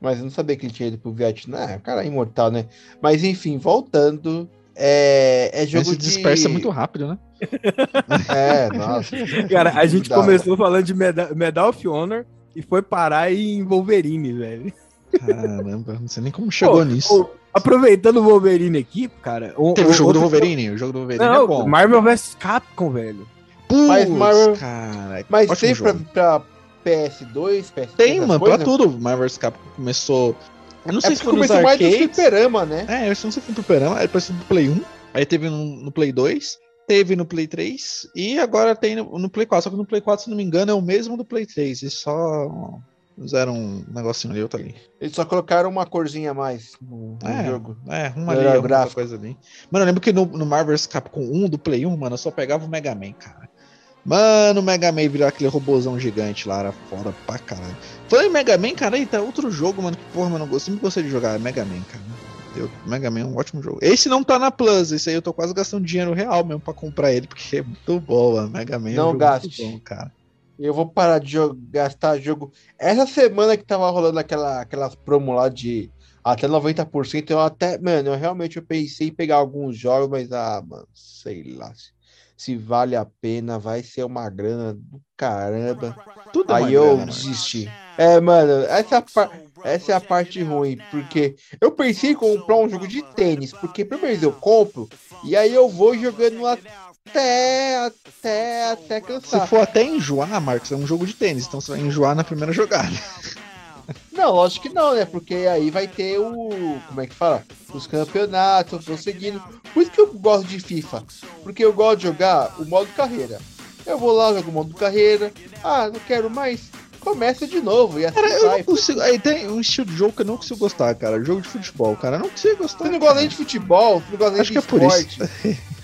Mas eu não sabia que ele tinha ido pro Vietnã. Ah, cara, é imortal, né? Mas enfim, voltando. É, é jogo Mas se de. dispersa muito rápido, né? É, nossa. Cara, a gente Da começou falando de Meda- Medal of Honor e foi parar em Wolverine, velho. Caramba, não sei nem como chegou Pô, nisso. pô, aproveitando o Wolverine aqui, cara. o- Teve o jogo do Wolverine, o jogo do Wolverine Não, é bom. Marvel vs Capcom, velho. Putz, Mas Marvel- cara, Mas tem pra, pra PS2, PS3. Tem, mano, pra coisas? tudo. Marvel vs Capcom começou. Eu não É sei se foi nos começou mais do arcades. fliperama, né? É, eu não sei se foi no Fliperama, aí depois no Play 1, aí teve no, no Play 2, teve no Play 3 e agora tem no, no Play 4. Só que no Play 4, se não me engano, é o mesmo do Play 3. E só fizeram um negocinho ali, outro ali. Eles só colocaram uma corzinha a mais no, no É. jogo. É, uma ali, alguma coisa ali. Mano, eu lembro que no, no Marvel vs Capcom 1 do Play 1, mano, eu só pegava o Mega Man, cara. Mano, o Mega Man virar aquele robôzão gigante lá, era foda pra caralho. Falei em Mega Man, cara, aí tá outro jogo, mano, que porra, mano, eu sempre gostei de jogar, é Mega Man, cara. Eu, Mega Man é um ótimo jogo. Esse não tá na Plus, esse aí eu tô quase gastando dinheiro real mesmo pra comprar ele, porque é muito bom, mano. Mega Man é um Não jogo gaste. muito bom, cara. Eu vou parar de gastar jogo. Essa semana que tava rolando aquela, aquelas promo lá de até 90%, eu até, mano, eu realmente eu pensei em pegar alguns jogos, mas ah, mano, sei lá. Se, se vale a pena, vai ser uma grana do caramba. Tudo é Aí eu grana, mano. desisti. É, mano, essa, é essa é a parte ruim, porque eu pensei em comprar um jogo de tênis, porque primeiro eu compro e aí eu vou jogando até, até, até Se cansar. for até enjoar, Marcos, é um jogo de tênis, então você vai enjoar na primeira jogada. Não, lógico que não, né? Porque aí vai ter o. Como é que fala? Os campeonatos, eu vou seguindo. Por isso que eu gosto de FIFA. Porque eu gosto de jogar o modo carreira. Eu vou lá, jogo o modo carreira. Ah, não quero mais. Começa de novo. E assim Cara, eu não consigo. Aí tem um estilo de jogo que eu não consigo gostar, cara. Jogo de futebol, cara. Eu não consigo gostar. Você não gosta nem de futebol, não gosta nem Acho de que é por isso. esporte.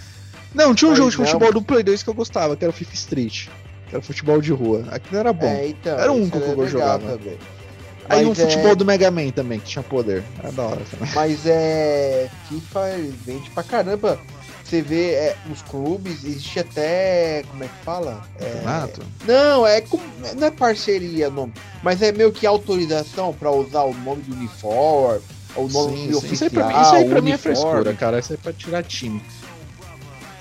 Não, tinha um Mas jogo de não. futebol do Play 2 que eu gostava, que era o FIFA Street. Que era futebol de rua. Aquilo era bom. É, então, Era único que eu jogava. também. Aí um é- futebol do Mega Man também, que tinha poder. Era da hora também. Mas é. FIFA vende pra caramba. Você vê é, nos clubes, existe até. Como é que fala? É, Campeonato? Não, é com- não é parceria o nome, mas é meio que autorização para usar o nome do uniforme, ou o nome Sim, sim. oficial. Isso aí pra mim, isso aí pra mim é uniforme. frescura, cara. Isso aí é pra tirar time.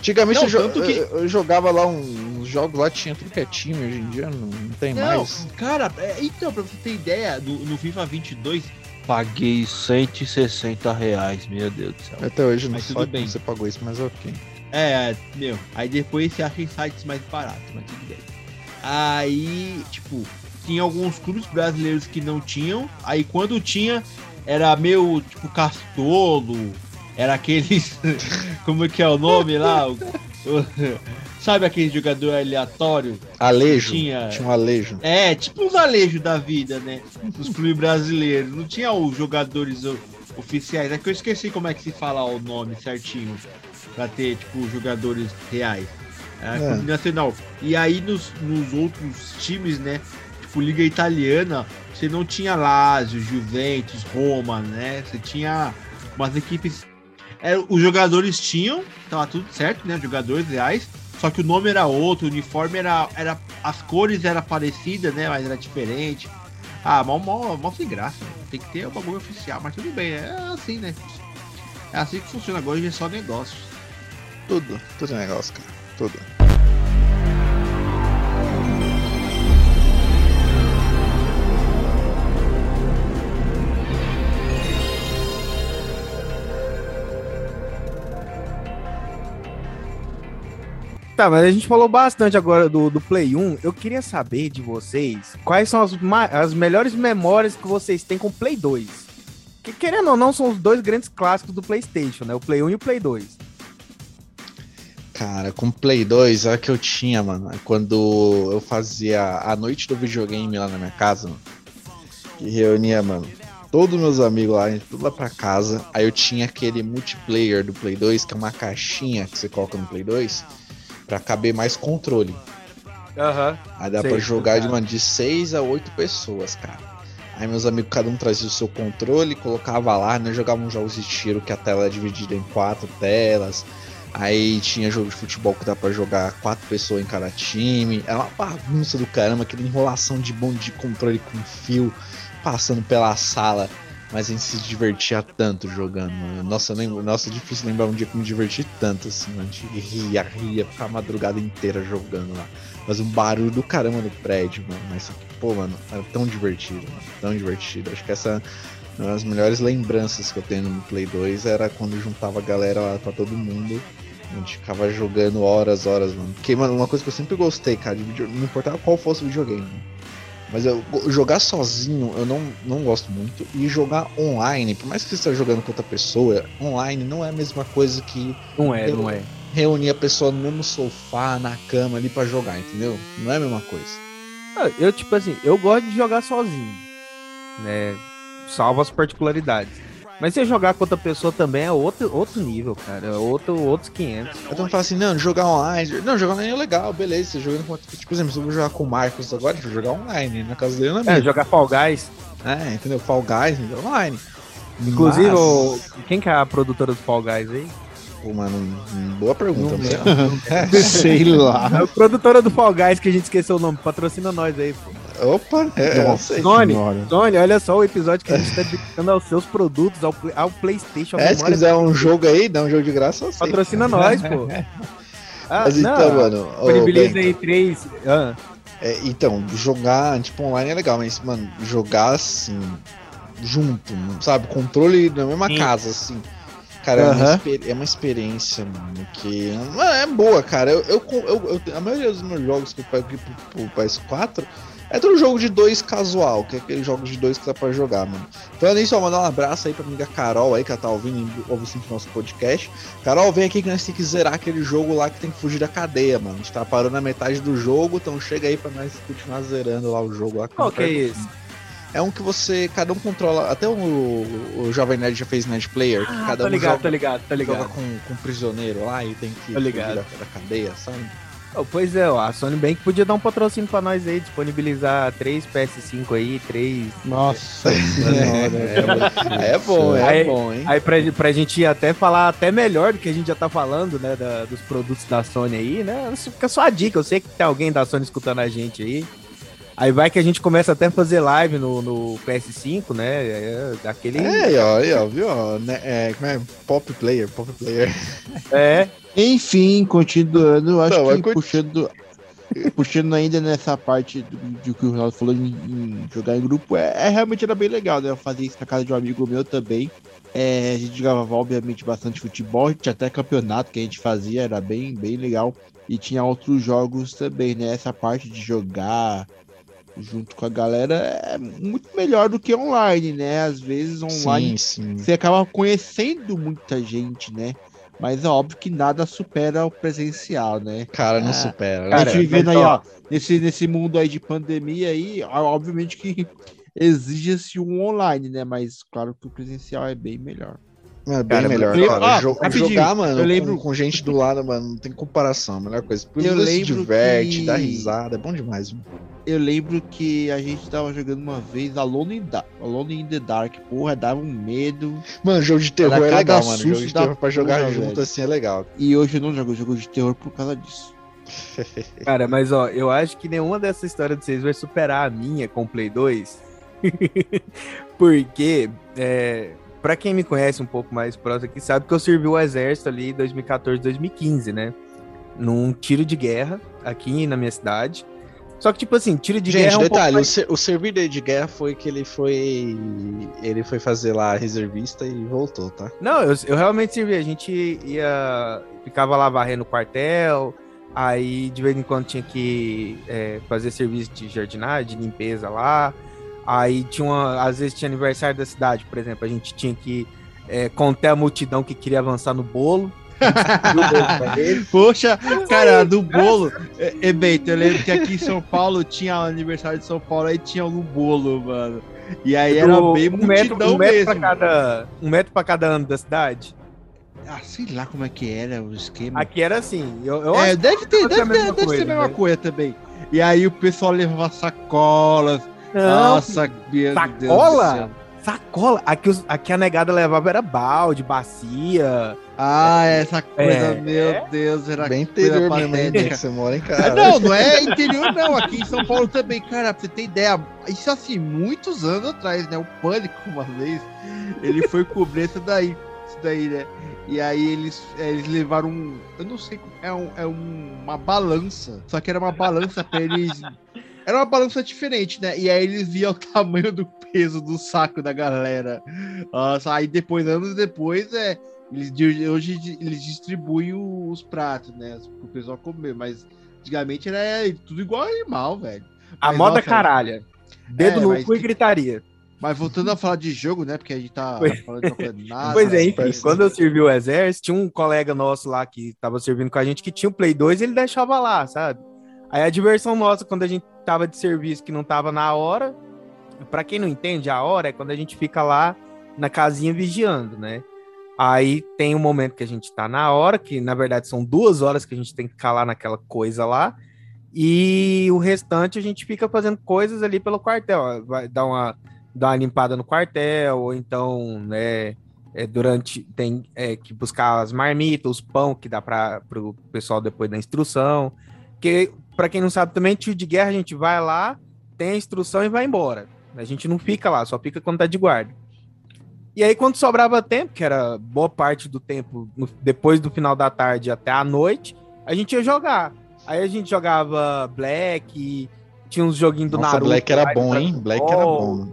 Antigamente Não, eu, que- eu- jogava lá um- uns jogos lá, tinha tudo que é time, hoje em dia não, não tem Não, mais. cara, é, então, pra você ter ideia, no, no FIFA 22, paguei 160 reais, meu Deus do céu. Até hoje não Mas sei bem. você pagou isso, mas ok. É, meu, aí depois você acha em sites mais baratos, mas tudo bem. Aí, tipo, tinha alguns clubes brasileiros que não tinham, aí quando tinha, era meio, tipo, castolo, era aqueles, como é que é o nome lá? O- o- sabe aquele jogador aleatório? Alejo. Tinha- Tinha um alejo. É, tipo os alejos da vida, né? Dos clubes brasileiros. Não tinha os jogadores oficiais. É que eu esqueci como é que se fala o nome certinho. Pra ter, tipo, jogadores reais. É, É. nacional. E aí nos, nos outros times, né? Tipo, Liga Italiana, você não tinha Lazio, Juventus, Roma, né? Você tinha umas equipes. É, os jogadores tinham, tava tudo certo, né? Jogadores reais. Só que o nome era outro, o uniforme era. era as cores eram parecidas, né? Mas era diferente. Ah, mal, mal, mal sem graça. Tem que ter o bagulho oficial, mas tudo bem, é assim, né? É assim que funciona agora, hoje é só negócio. Tudo. Tudo é negócio, cara. Tudo. Tá, mas a gente falou bastante agora do, do Play 1. Eu queria saber de vocês quais são as, as melhores memórias que vocês têm com o Play 2. Que querendo ou não, são os dois grandes clássicos do PlayStation, né? O Play 1 e o Play 2. Cara, com Play 2, a que eu tinha, mano, quando eu fazia a noite do videogame lá na minha casa, mano, que reunia, mano, todos meus amigos lá, a tudo lá pra casa. Aí eu tinha aquele multiplayer do Play 2, que é uma caixinha que você coloca no Play 2, pra caber mais controle. Aham. Aí dá Sei, pra jogar de, mano, de 6 a 8 pessoas, cara. Aí meus amigos, cada um trazia o seu controle, colocava lá, nós jogávamos jogos de tiro que a tela é dividida em quatro telas. Aí tinha jogo de futebol que dá pra jogar quatro pessoas em cada time. Era uma bagunça do caramba, aquela enrolação de bonde de controle com fio. passando pela sala, mas a gente se divertia tanto jogando, mano. Nossa, lembro, nossa, é difícil lembrar um dia que me diverti tanto, assim, mano. A gente ria, ria, ficava a madrugada inteira jogando lá. Fazia um barulho do caramba no prédio, mano. Mas, pô, mano, era tão divertido, mano, tão divertido. Acho que essa uma das melhores lembranças que eu tenho no Play 2 era quando juntava a galera lá pra todo mundo. A gente ficava jogando horas, horas, mano. Porque, mano, uma coisa que eu sempre gostei, cara, de video... não importava qual fosse o videogame. Mano. Mas eu jogar sozinho eu não, não gosto muito. E jogar online, por mais que você esteja jogando com outra pessoa, online não é a mesma coisa que. Não é, não é. Reunir a pessoa no mesmo sofá, na cama ali para jogar, entendeu? Não é a mesma coisa. Ah, eu, tipo assim, eu gosto de jogar sozinho. Né? Salvo as particularidades. Mas você jogar com outra pessoa também é outro, outro nível, cara. É outro, outros 500. Então fala assim, não, jogar online. Não, jogar online é legal, beleza. Você jogando com. Tipo, por exemplo, se eu vou jogar com o Marcos agora, vou jogar online. Na casa dele não é, é jogar Fall Guys. É, entendeu? Fall Guys, online. Inclusive, Mas... o... quem que é a produtora do Fall Guys aí? Pô, mano, boa pergunta. Não, sei lá. É a produtora do Fall Guys que a gente esqueceu o nome. Patrocina nós aí, pô. Opa, é, Nossa, Sony, Sony, olha só o episódio que a gente tá dedicando aos seus produtos, ao, ao PlayStation. É, se quiser um jogo aí, dá um jogo de graça, eu Patrocina nós, pô. Ah, Mas não, então, mano. Disponibiliza aí três. Ah. É, então, jogar, tipo, online é legal, mas, mano, jogar assim, junto, sabe? Controle na mesma Sim. casa, assim. Cara, uhum. é, uma é, uma experiência, mano, que é boa, cara. Eu, eu, eu, eu, a maioria dos meus jogos que eu pego pro, pro PS4 é todo jogo de dois casual, que é aquele jogo de dois que dá pra jogar, mano. Então é isso, ó, mandar um abraço aí pra amiga Carol aí, que ela tá ouvindo, ouve sempre nosso podcast. Carol, vem aqui que nós temos que zerar aquele jogo lá que tem que fugir da cadeia, mano. A gente tá parando na metade do jogo, então chega aí pra nós continuar zerando lá o jogo lá. Qual que é esse? É um que você, cada um controla, até o, o Jovem Nerd já fez Nerd Player, que ah, cada um ligado, joga, tá ligado, tá ligado. joga com, com um prisioneiro lá e tem que fugir da, da cadeia, sabe? Oh, pois é, ó, a Sony Bank podia dar um patrocínio pra nós aí, disponibilizar três PS5 aí, três. Nossa, é, é, bom, é aí, bom, hein? Aí pra, pra gente até falar até melhor do que a gente já tá falando, né, da, dos produtos da Sony aí, né? Fica só a dica, eu sei que tem alguém da Sony escutando a gente aí. Aí vai que a gente começa até a fazer live no, no PS5, né? É, daquele. É, ó, aí, ó, viu? Né, é, como é? Pop player, pop player. É. Enfim, continuando, acho Não, que puxando, puxando ainda nessa parte do, do que o Ronaldo falou em, em, jogar em grupo, é, é, realmente era bem legal, né? Eu fazia isso na casa de um amigo meu também. É, a gente jogava, obviamente, bastante futebol, tinha até campeonato que a gente fazia, era bem, bem legal. E tinha outros jogos também, né? Essa parte de jogar junto com a galera é muito melhor do que online, né? Às vezes online sim, sim. você acaba conhecendo muita gente, né? Mas é óbvio que nada supera o presencial, né? Cara, não ah, supera. Cara, a gente vendo aí, ó, nesse, nesse mundo aí de pandemia aí, obviamente que exige-se um online, né? Mas claro que o presencial é bem melhor. É bem cara, melhor, lembro, cara. Ah, jogar, mano, eu lembro... Com, com, gente do lado, mano, não tem comparação. A melhor coisa. Porque eu lembro se diverte, que... dá risada, é bom demais, mano. Eu lembro que a gente tava jogando uma vez Alone in, da Alone in the Dark. Porra, dava um medo. Mano, jogo de terror é legal, mano. Jogo de terror pra jogar porra, junto velho. assim é legal. E hoje eu não jogo jogo de terror por causa disso. Cara, mas ó, eu acho que nenhuma dessa história de vocês vai superar a minha com o Play 2. Porque é, para quem me conhece um pouco mais próximo aqui, sabe que eu servi o exército ali em 2014, 2015, né? Num tiro de guerra aqui na minha cidade. Só que, tipo assim, tiro de Gente, guerra. Gente, é um detalhe, mais... o, servir de guerra foi que ele foi. Ele foi fazer lá reservista e voltou, tá? Não, eu, eu realmente servi. A gente ia. Ficava lá varrendo o quartel. Aí de vez em quando tinha que é, fazer serviço de jardinagem, de limpeza lá. Aí tinha uma, às vezes tinha aniversário da cidade, por exemplo, a gente tinha que é, conter a multidão que queria avançar no bolo. Poxa, cara, do bolo. É, é Beto, eu lembro que aqui em São Paulo tinha o aniversário de São Paulo, aí tinha um bolo, mano. E aí era do, bem um metro, um metro Pra cada, um metro pra cada ano da cidade. Ah, sei lá como é que era o esquema. Aqui era assim. Eu, eu é, deve ter, deve, ter, deve coisa, ser a mesma né? coisa também. E aí o pessoal levava sacolas, não, Nossa, sacola? Sacola? Aqui, os, aqui a negada levava era balde, bacia, Ah, essa coisa, É. meu Deus, era Bem interior mesmo, patética. hein? que Você mora em casa. Não, não é interior, não. Aqui em São Paulo também, cara, pra você ter ideia. Isso assim, muitos anos atrás, né? O Pânico, uma vez, ele foi cobrir isso daí. Isso daí, né? E aí eles, é, eles levaram um. Eu não sei, é, um, é um- uma balança. Só que era uma balança pra eles. Era uma balança diferente, né? E aí eles viam o tamanho do peso do saco da galera. Nossa, aí depois, anos depois, é. Eles, hoje eles distribuem os pratos, né? Pro pessoal comer, mas antigamente era tudo igual animal, velho. A Mas, moda nossa, caralha. Dedo É, no cu e gritaria. Mas voltando a falar de jogo, né? Porque a gente tá Pois- falando de nada. pois é, enfim, parece- quando eu servi o exército, tinha um colega nosso lá que tava servindo com a gente que tinha o Play 2 e ele deixava lá, sabe? Aí a diversão nossa, quando a gente tava de serviço que não tava na hora, pra quem não entende, a hora é quando a gente fica lá na casinha vigiando, né? Aí tem um momento que a gente tá na hora, que na verdade são duas horas que a gente tem que lá naquela coisa lá, e o restante a gente fica fazendo coisas ali pelo quartel, vai dar uma, dar uma limpada no quartel, ou então, né, é, durante tem é, que buscar as marmitas, os pão que dá para o pessoal depois da instrução. Que, para quem não sabe também, tiro de guerra a gente vai lá, tem a instrução e vai embora. A gente não fica lá, só fica quando tá de guarda. E aí, quando sobrava tempo, que era boa parte do tempo, no- depois do final da tarde até a noite, a gente ia jogar. Aí a gente jogava Black, tinha uns joguinhos do Nossa, Naruto. Black era bom, hein? Dragon Black era bom.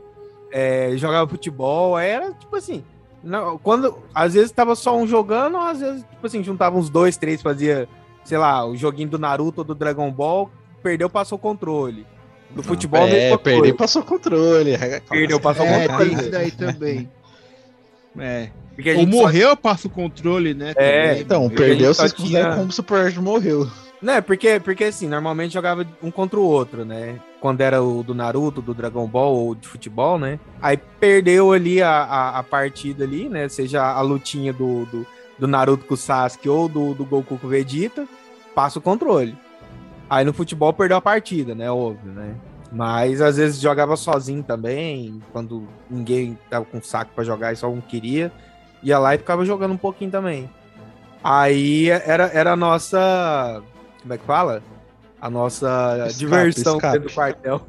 é, jogava futebol, era tipo assim. Não, quando às vezes tava só um jogando, às vezes, tipo assim, juntava uns dois, três, fazia, sei lá, o joguinho do Naruto ou do Dragon Ball, perdeu, passou o controle. Do futebol, é, perdeu, coisa. passou o controle. Perdeu, passou o É, controle. tem isso daí também. É. Porque a Ou gente só- morreu, passa o controle, né? É, também. Então, Porque perdeu, vocês tinha- como o Super morreu. Né, porque, porque assim, normalmente jogava um contra o outro, né? Quando era o do Naruto, do Dragon Ball ou de futebol, né? Aí perdeu ali a, a, a partida ali, né? Seja a lutinha do, do, do Naruto com o Sasuke ou do, do Goku com o Vegeta, passa o controle. Aí no futebol perdeu a partida, né? Óbvio, né? Mas às vezes jogava sozinho também, quando ninguém tava com saco pra jogar e só um queria. Ia lá e ficava jogando um pouquinho também. Aí era, era a nossa. Como é que fala? A nossa Escape, diversão escape. dentro do quartel.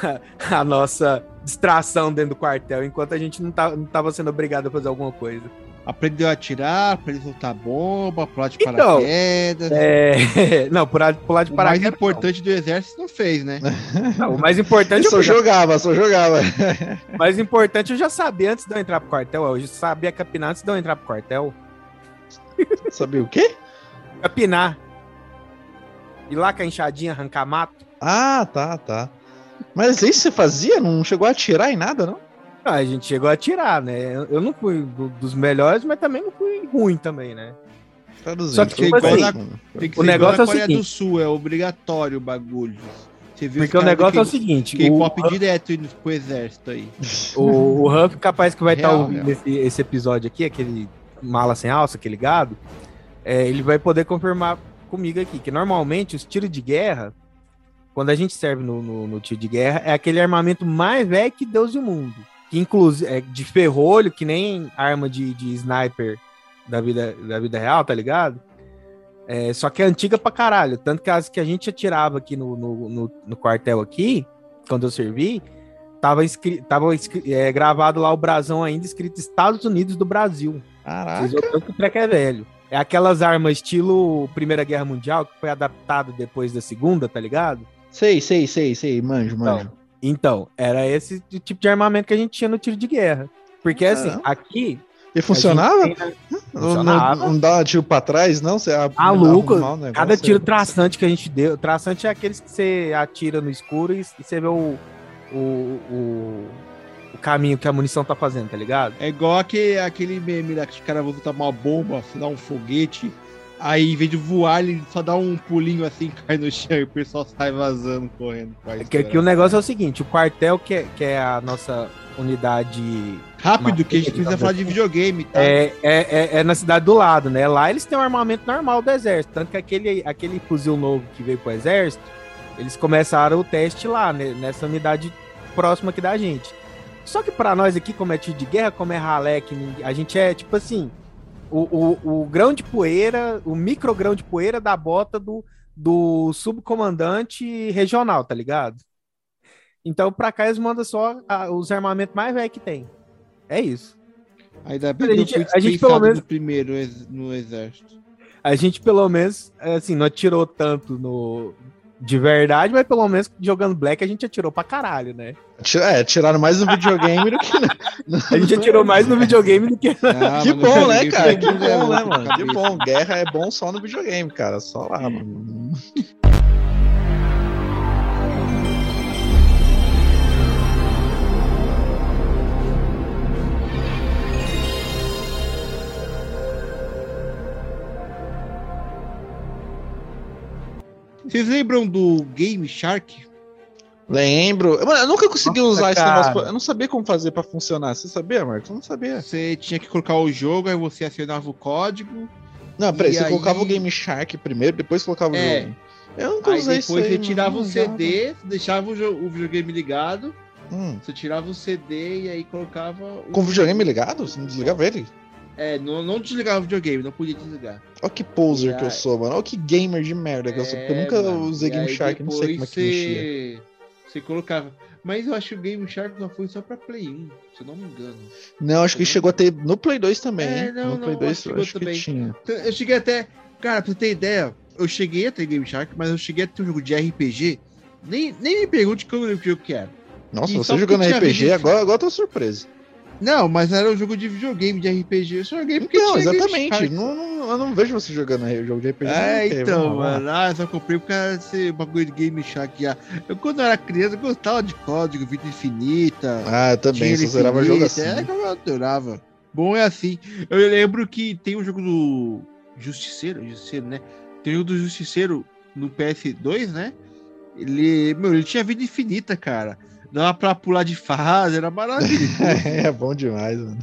a nossa distração dentro do quartel, enquanto a gente não, tá, não tava sendo obrigado a fazer alguma coisa. Aprendeu a atirar, aprendeu a soltar bomba, pular de Então, paraquedas. É... Não, pular, pular de o mais paraquedas. importante do exército não fez, né? não. Não, o mais importante Eu eu só já, jogava, só jogava. o mais importante eu já sabia antes de eu entrar pro quartel. Eu já sabia capinar antes de eu entrar pro quartel. Sabia o quê? Capinar. Ir lá com a enxadinha, arrancar mato. Ah, tá, tá. Mas isso você fazia? Não chegou a atirar em nada, não? Ah, a gente chegou a tirar, né? Eu- não fui do- dos melhores, mas também não fui ruim também, né? Traduzindo. Só que, tipo igual assim, na- Tem que O negócio igual é o seguinte. do Sul, é obrigatório o bagulho. Você viu Porque o negócio é o seguinte: o, K-pop direto indo pro exército aí. o, o Huff, capaz que vai estar Real, ouvindo esse, esse episódio aqui, aquele mala sem alça, aquele gado, é, ele vai poder confirmar comigo aqui que normalmente os tiros de guerra, quando a gente serve no, no, no tiro de guerra, é aquele armamento mais velho que Deus e o mundo. Que inclusive é de ferrolho, que nem arma de, de sniper da vida, da vida real, tá ligado? É, só que é antiga pra caralho. Tanto que as que a gente atirava aqui no, no, no, no quartel aqui, quando eu servi, tava, escri tava escri é, gravado lá o brasão ainda, escrito Estados Unidos do Brasil. Caraca. Vocês tanto que o treco é velho. É aquelas armas estilo Primeira Guerra Mundial, que foi adaptado depois da Segunda, tá ligado? Sei, sei, sei, sei. Manjo, manjo. Então, era esse tipo de armamento que a gente tinha no tiro de guerra. Porque assim, Caramba. aqui. E funcionava? tem- Funcionava. não, não dá tiro pra trás, não? Você a- Maluco, um Cada tiro é- traçante que a gente deu. Traçante é aqueles que você atira no escuro e, e você vê o, o, o, o caminho que a munição tá fazendo, tá ligado? É igual aquele, aquele meme lá que os caras vão botar uma bomba, dar um foguete. Aí, em vez de voar, ele só dá um pulinho assim, cai no chão e o pessoal sai vazando, correndo. que, que o negócio é o seguinte: o quartel, que é, que é a nossa unidade. Rápido, que a gente precisa falar de videogame, tá? É, é, é, é na cidade do lado, né? Lá eles têm um armamento normal do exército. Tanto que aquele, aquele fuzil novo que veio pro exército, eles começaram o teste lá, né, nessa unidade próxima aqui da gente. Só que pra nós aqui, como é tiro de guerra, como é ralé, a gente é tipo assim. O, o, o grão de poeira, o micro grão de poeira da bota do, do subcomandante regional, tá ligado? Então, pra cá eles mandam só a- os armamentos mais velhos que tem. É isso. Ainda bem A que eu gente- fui a gente, pelo menos- primeiro ex- no exército. A gente, pelo menos, assim, não atirou tanto no. De verdade, mas pelo menos jogando Black a gente atirou pra caralho, né? É, tiraram mais no videogame do que. No... A gente atirou mais no videogame do que. Ah, Que mas bom, né, cara? Que bom, né, mano? Que bom. Guerra é bom só no videogame, cara. Só lá, mano. Vocês lembram do Game Shark? Lembro. Mano, eu nunca consegui Nossa, usar esse cara. negócio. pra- Eu não sabia como fazer pra funcionar. Você sabia, Marcos? Eu não sabia. Você tinha que colocar o jogo, aí você acionava o código. Não, peraí. Você aí- colocava o Game Shark primeiro, depois colocava É. o jogo. Eu nunca Aí usei depois isso aí, você tirava o. CD, deixava o, o videogame ligado. Hum. Você tirava o CD e aí colocava. o Com o videogame ligado? Você não desligava ele? É, não, não desligava o videogame, não podia desligar. Olha que poser E que eu aí- sou, mano. Olha que gamer de merda que eu sou. Porque eu É, nunca mano. usei Game aí Shark, não sei como é que mexia. você... Colocava. Mas eu acho que o Game Shark só foi só pra Play 1, se eu não me engano. Não, acho que não- chegou a ter no Play 2 também. É, não, no Play não, 2 acho que eu acho que também. tinha. Então, Eu cheguei até. Cara, pra você ter ideia, eu cheguei a ter Game Shark, mas eu cheguei a ter um jogo de RPG. Nem, nem me pergunte como eu jogo que era. Nossa, E você jogando tinha RPG, agora, agora eu tô surpreso. Não, mas era um jogo de videogame de RPG. Eu só joguei porque Não, tinha exatamente. Não, não- eu não vejo você jogando aí, jogo de RPG. É, então, mano. Ah, eu só comprei por causa desse bagulho de Game Shark já. Eu, quando eu era criança, eu gostava de código, vida infinita. Ah, eu também, só zerava jogo assim. É, que eu adorava. Bom, é assim. Eu lembro que tem um jogo do Justiceiro, Justiceiro, né? Tem um jogo do Justiceiro no PS2, né? Ele, meu, ele tinha vida infinita, cara. Dava pra pular de fase, era maravilhoso. é bom demais, mano.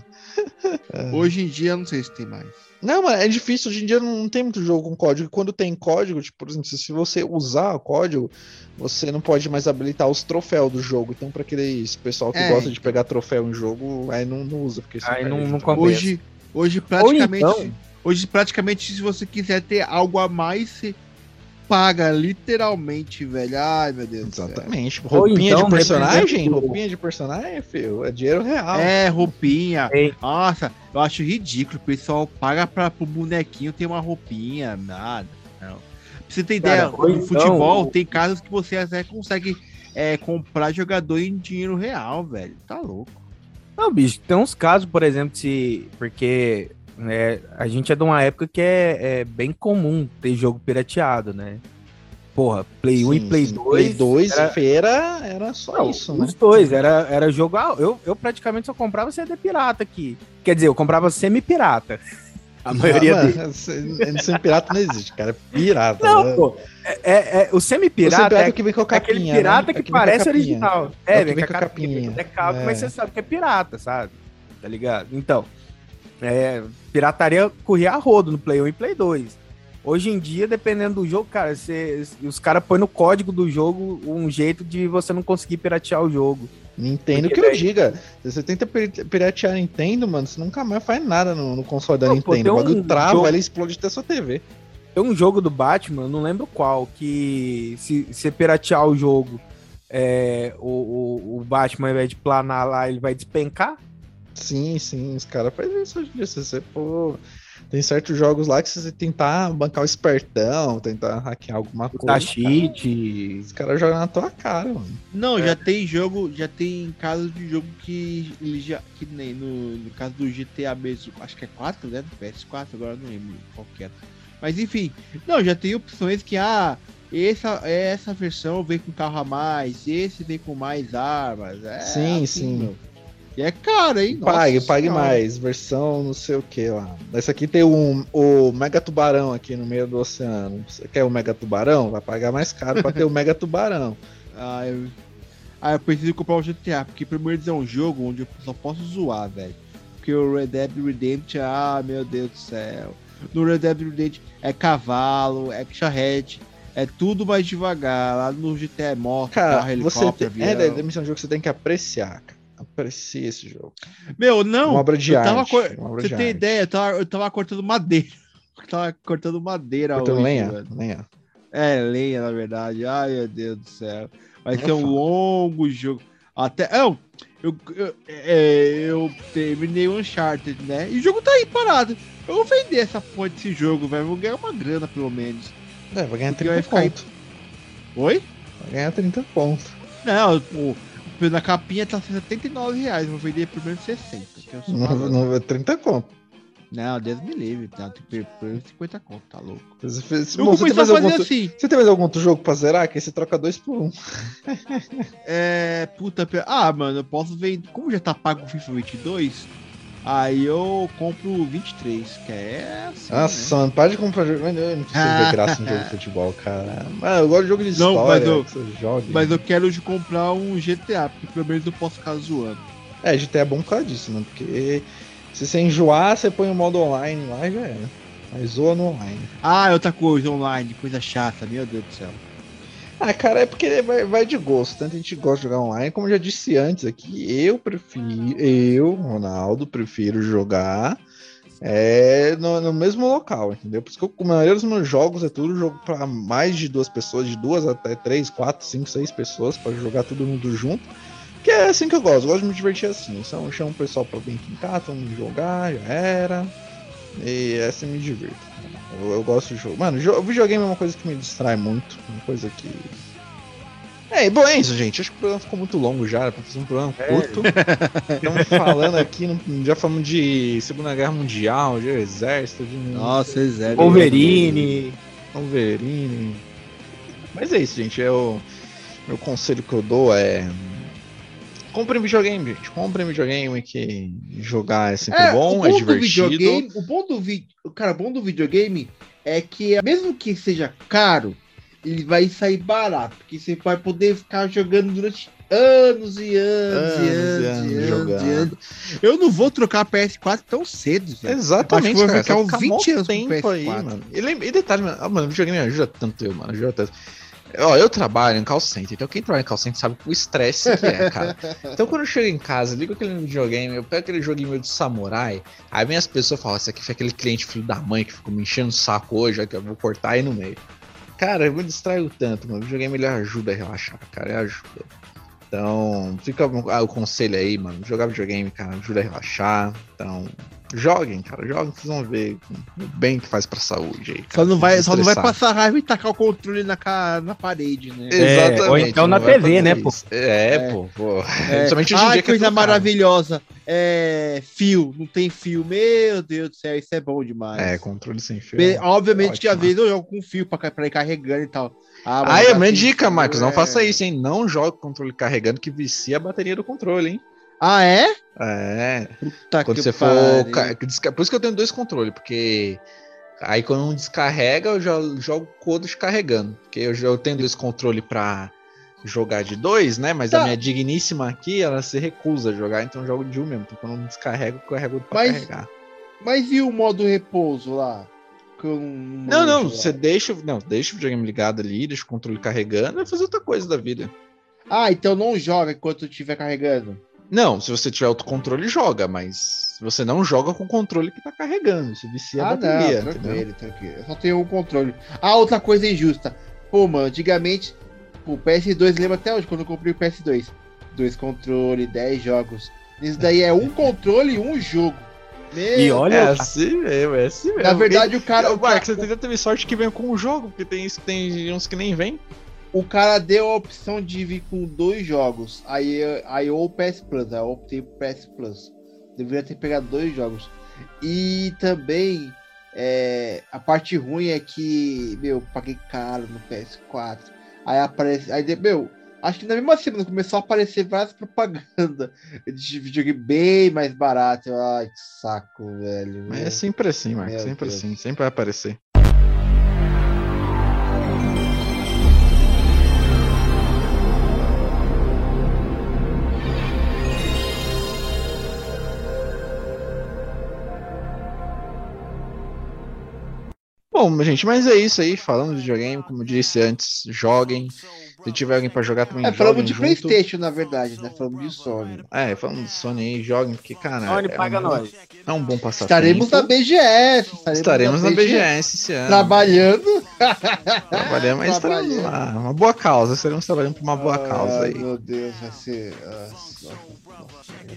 Hoje em dia, eu não sei se tem mais. Não, mano, é difícil. Hoje em dia não tem muito jogo com código. Quando tem código, tipo, por exemplo, se você usar o código, você não pode mais habilitar os troféus do jogo. Então, pra aqueles pessoal que É. gosta de pegar troféu em jogo, aí não, não usa. Porque você Aí não, não compensa. Hoje, hoje praticamente, então- hoje praticamente, se você quiser ter algo a mais, você paga literalmente, velho. Ai, meu Deus. do céu. Exatamente. Roupinha então, de personagem? o- Roupinha de personagem, filho. É dinheiro real. É, roupinha. Ei. Nossa, eu acho ridículo. O pessoal paga pra, pro bonequinho ter uma roupinha, nada. Não. Pra você ter Cara, ideia, no então, futebol o- tem casos que você até consegue é, comprar jogador em dinheiro real, velho. Tá louco. Não, bicho, tem uns casos, por exemplo, se. Porque né, a gente é de uma época que é, é bem comum ter jogo pirateado, né? Porra, Play 1 e Sim, Play sim. 2. Play 2 era- feira era só Não, isso, né? os dois, era, era jogo. Ah, eu, eu praticamente só comprava CD pirata aqui. Quer dizer, eu comprava semi-pirata. A maioria Mano, deles. sem- Sem pirata não existe, cara. É pirata. Não, né? pô. É, é- é- o semi-pirata pirata é que vem com a capinha, aquele pirata né? que É a parece original. É É, o que vem vem com a capinha. É calco, É. mas você sabe que é pirata, sabe? Tá ligado? Então, é, pirataria corria a rodo no Play 1 e Play 2. Hoje em dia, dependendo do jogo, cara, você- os caras põem no código do jogo um jeito de você não conseguir piratear o jogo. Nintendo Porque que eu daí- diga. Você tenta pir- piratear a Nintendo, mano, você nunca mais faz nada no, no console da Não, pô, Nintendo. tem o bagulho um trava, jogo- ele explode até sua TV. Tem um jogo do Batman, não lembro qual, que se você piratear o jogo, é, o, o, o Batman, ao invés de planar lá, ele vai despencar. Sim, sim, os caras fazem isso hoje em dia. Se você for. Tem certos jogos lá que você tentar bancar o espertão, tentar hackear alguma coisa. Tá cara, cheat. Os caras jogam na tua cara, mano. Não, É. já tem jogo, já tem casos de jogo que ele já. Que nem no, no caso do GTA mesmo, acho que é 4, né? Do PS4, agora eu não lembro qual que é. Mas enfim, não, já tem opções que, ah, essa, essa versão vem com carro a mais, esse vem com mais armas. É Sim, assim, sim. meu. E é caro, hein? Nossa Pague, pague mais. Versão não sei o que lá. Essa aqui tem um, o Mega Tubarão aqui no meio do oceano. Você quer o Mega Tubarão? Vai pagar mais caro pra ter o Mega Tubarão. Ah, eu, ah, eu preciso comprar o GTA, porque primeiro é um jogo onde eu só posso zoar, velho. Porque o Red Dead Redemption, ah, meu Deus do céu. No Red Dead Redemption é cavalo, é charrete, é tudo mais devagar. Lá no GTA é moto, carro, você helicóptero, tem, é, avião. da missão de jogo que você tem que apreciar, cara. Parecia esse jogo. Meu, não. Uma obra de eu arte. co- uma obra Você de tem arte. ideia? Eu tava, eu tava cortando madeira. Eu tava cortando madeira Cortando hoje, lenha? velho. lenha. É, lenha, na verdade. Ai, meu Deus do céu. Vai ser um fala. longo jogo. Até. Não, eu, eu, é, eu terminei o Uncharted, né? E o jogo tá aí parado. Eu vou vender essa porra desse jogo, velho. Vou ganhar uma grana, pelo menos. É, vai ganhar Porque 30 vai ficar aí- pontos. Oi? Vai ganhar 30 pontos. Não, o, na capinha tá 79 reais. Vou vender por menos 60. Que sou Não, não, 30 conto. Não, Deus me livre. Tá, tem que por 50 conto, tá louco. Você, fez- Bom, você, tem mais algum, outro- assim. você tem mais algum outro jogo pra zerar? Que aí você troca dois por um. É. Puta. Ah, mano, eu posso vender. Como já tá pago o FIFA 22, aí eu compro o 23, que é assim. Nossa, mano, para de comprar jogo. Mano, Eu não preciso ver graça em jogo de futebol, cara. Mano, eu gosto de jogo de Não, história. mas eu- que jogue. Mas eu quero de comprar um GTA, porque pelo menos eu posso ficar zoando. É, GTA é bom por causa disso, mano. Porque se você enjoar, você põe o modo online lá e já era. Mas zoa no online. Ah, outra coisa online, coisa chata, meu Deus do céu. Ah, cara, é porque vai, vai de gosto. Tanto a gente gosta de jogar online, como eu já disse antes aqui, eu prefiro, eu, Ronaldo, prefiro jogar é, no, no mesmo local, entendeu? Por isso que eu, a maioria dos meus jogos é tudo jogo para mais de duas pessoas, de duas até três, quatro, cinco, seis pessoas, para jogar todo mundo junto. Que é assim que eu gosto, eu gosto de me divertir assim. Então eu chamo o pessoal pra vir aqui em casa, vamos jogar, já era. E assim me divirto. Eu, eu gosto de jogo. Mano, jo- videogame é uma coisa que me distrai muito. Uma coisa que. É, bom, é isso, gente. Acho que o programa ficou muito longo já, era pra fazer um programa curto. Estamos falando aqui, no- já falamos de Segunda Guerra Mundial, de Exército, de Nossa, é zero. Wolverine. Wolverine. Mas é isso, gente. Eu, meu conselho que eu dou é. Comprem videogame, gente. Comprem videogame que jogar é sempre bom, o é do divertido. o bom do cara, o bom do videogame é que mesmo que seja caro, ele vai sair barato, porque você vai poder ficar jogando durante anos e anos, e anos, e anos, jogando. e anos. Eu não vou trocar a PS4 tão cedo, velho. Exatamente, cara. ficar Você uns vai 20 mó anos com tempo aí, PS4. mano. E, lembra- e detalhe, mano, ah, mano, o videogame ajuda tanto eu, mano. Ajuda tanto. Ó, eu trabalho em call center, então quem trabalha em call center sabe o estresse que é, cara. Então quando eu chego em casa, ligo aquele videogame, eu pego aquele joguinho meu de samurai, aí vem as pessoas falam, esse aqui foi aquele cliente filho da mãe que ficou me enchendo o saco hoje, aqui eu vou cortar aí no meio. Cara, eu me distraio tanto, mano. O videogame ele ajuda a relaxar, cara, ele ajuda. Então, fica ah, o conselho aí, mano. Jogar videogame, cara, ajuda a relaxar. Então, joguem, cara, joguem, vocês vão ver o bem que faz pra saúde aí. Só cara, não vai, só não vai passar raiva e tacar o controle na, ca- na parede, né? É, ou então na TV, né, pô? É, É. pô, pô. É. Principalmente hoje em Ai, dia que é coisa caro. maravilhosa. É, fio, não tem fio. Meu Deus do céu, isso é bom demais. É, controle sem fio. Be- Obviamente que às vezes eu jogo com fio pra, pra ir carregando e tal. Ah, Ah, é minha dica, Marcos. Não é- faça isso, hein? Não jogue o controle carregando que vicia a bateria do controle, hein? Ah, é? É. Tá Quando você for. pariu. Por isso que eu tenho dois controles, porque. Aí quando um descarrega, eu já jogo o outro descarregando. Porque eu, já- eu tenho dois controles pra jogar de dois, né? Mas Tá. a minha digníssima aqui, ela se recusa a jogar, então eu jogo de um mesmo. Então quando um descarrega, eu carrego pra Mas- carregar. Mas e o modo repouso lá? Eu Não, não, manjo você deixa, não, deixa o videogame ligado ali, deixa o controle carregando e fazer outra coisa da vida. Ah, então não joga enquanto estiver carregando. Não, se você tiver outro controle, joga, mas você não joga com o controle que tá carregando. Isso vicia a ah, bateria, não, entendeu? tranquilo, tranquilo. Eu só tenho um controle. Ah, outra coisa injusta. Pô, mano, antigamente, o PS2, lembra até hoje, quando eu comprei o PS2. Dois controles, 10 jogos. Isso daí é um controle e um jogo. Meu, E olha, É assim mesmo, é assim mesmo. na verdade, o cara, o, cara, Marcos, você teve sorte que vem com o jogo, porque tem, isso- tem uns que nem vem. O cara deu a opção de vir com dois jogos. Aí, aí ou o PS Plus, aí eu optei pro PS Plus. Deveria ter pegado dois jogos. E também, é, a parte ruim é que, meu, paguei caro no PS4. Aí aparece. Aí, meu, acho que na mesma semana começou a aparecer várias propagandas de videogame bem mais barato. Ai, que saco, velho. Mas é sempre assim, Marcos, sempre Deus. assim, sempre vai aparecer. Bom, gente, mas é isso aí. Falando de videogame, como eu disse antes, joguem. Se tiver alguém pra jogar também, É, falamos de junto. Playstation, na verdade, né? Falamos de Sony. É, falando de Sony aí, joguem, porque, cara, Sony, é, paga um, nós. é um bom passatempo. Estaremos na BGS. Estaremos, Estaremos na BGS esse ano. Trabalhando. Trabalhando, mas estaremos Trabalhando. lá. Uma boa causa, estaremos trabalhando por uma boa causa Ai, aí. Meu Deus, vai ser. ah,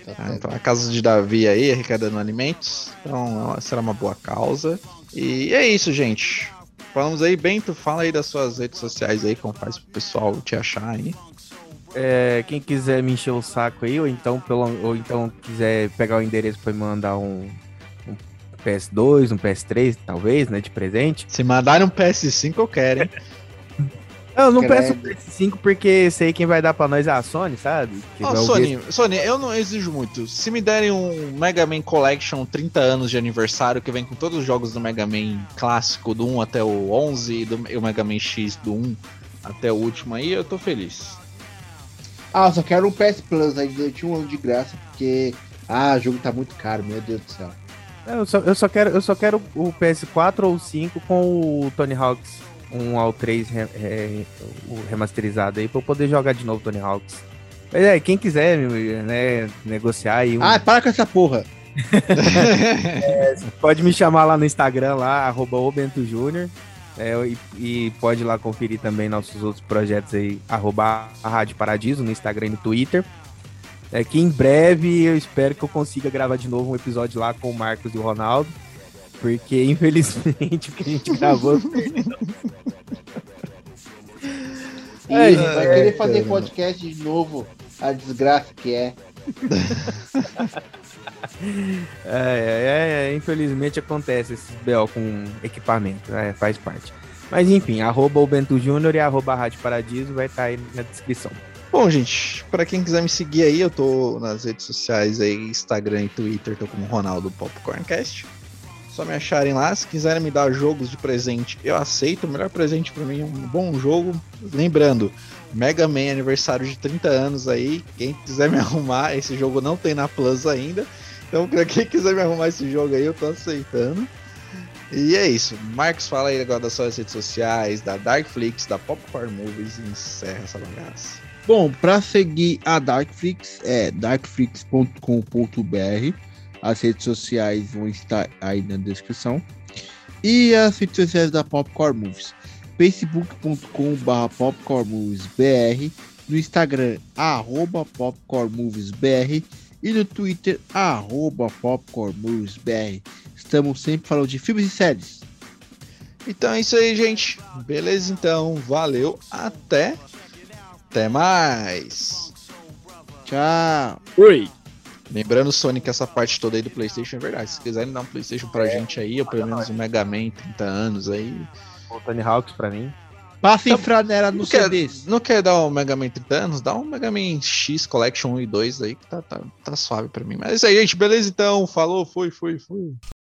tá Ah, Então, a casa de Davi aí, arrecadando alimentos. Então, será uma boa causa. E é isso, gente. Falamos aí, Bento, fala aí das suas redes sociais aí, como faz pro pessoal te achar aí. É, quem quiser me encher o saco aí, ou então, pelo, ou então quiser pegar o endereço pra me mandar um, um PS2, um PS3, talvez, né, de presente. Se mandarem um PS5, eu quero, hein? Eu não Credo. peço o PS5 porque sei quem vai dar pra nós é a Sony, sabe? Ouvir Sony, Sony, eu não exijo muito. Se me derem um Mega Man Collection 30 anos de aniversário, que vem com todos os jogos do Mega Man clássico, do 1 até o 11, e, do, e o Mega Man X do 1 até o último aí, eu tô feliz. Ah, eu só quero um PS Plus aí durante um ano de graça, porque. Ah, o jogo tá muito caro, meu Deus do céu. Eu só, eu só quero, eu só quero o PS4 ou o 5 com o Tony Hawks 1 ao 3 re- re- remasterizado aí pra eu poder jogar de novo Tony Hawks. Mas é, quem quiser né, negociar aí, um- Ah, para com essa porra. pode me chamar lá no Instagram, lá, arroba o Bento Júnior. É, e, e pode ir lá conferir também nossos outros projetos aí, arroba a Rádio Paradiso no Instagram e no Twitter. É que em breve eu espero que eu consiga gravar de novo um episódio lá com o Marcos e o Ronaldo. Porque, infelizmente, o que a gente gravou. E É, vai é, querer fazer cara. podcast de novo. A desgraça que é. É, é, é, infelizmente acontece esse BO com equipamento, é, faz parte. Mas enfim, arroba o Bento Júnior e arroba a Rádio Paradiso vai estar aí na descrição. Bom, gente, pra quem quiser me seguir aí, eu tô nas redes sociais aí, Instagram e Twitter, tô como Ronaldo Popcorncast. Só me acharem lá, se quiserem me dar jogos de presente, eu aceito. O melhor presente pra mim é um bom jogo. Lembrando, Mega Man aniversário de 30 anos aí. Quem quiser me arrumar, esse jogo não tem na Plus ainda. Então, pra quem quiser me arrumar esse jogo aí, eu tô aceitando. E é isso. Marcos, fala aí agora das suas redes sociais, da Darkflix, da Popcorn Movies e encerra essa bagaça. Bom, para seguir a Darkflix é darkflix.com.br. As redes sociais vão estar aí na descrição. E as redes sociais da Popcorn Movies. facebook.com.br popcornmoviesbr. No Instagram, arroba popcornmoviesbr. E no Twitter, arroba popcornmoviesbr. Estamos sempre falando de filmes e séries. Então é isso aí, gente. Beleza, então. Valeu. Até. Até mais. Tchau. Oi! Lembrando, Sonic, essa parte toda aí do PlayStation é verdade. Se quiserem dar um PlayStation pra gente aí, ou pelo menos um Mega Man 30 anos aí. O Tony Hawks pra mim. Passa em Tá- franela Não no quer, CDs. não quer dar um Mega Man 30 anos? Dá um Mega Man X Collection 1 e 2 aí que tá, tá, tá suave pra mim. Mas é isso aí, gente. Beleza, então. Falou, foi, foi, foi.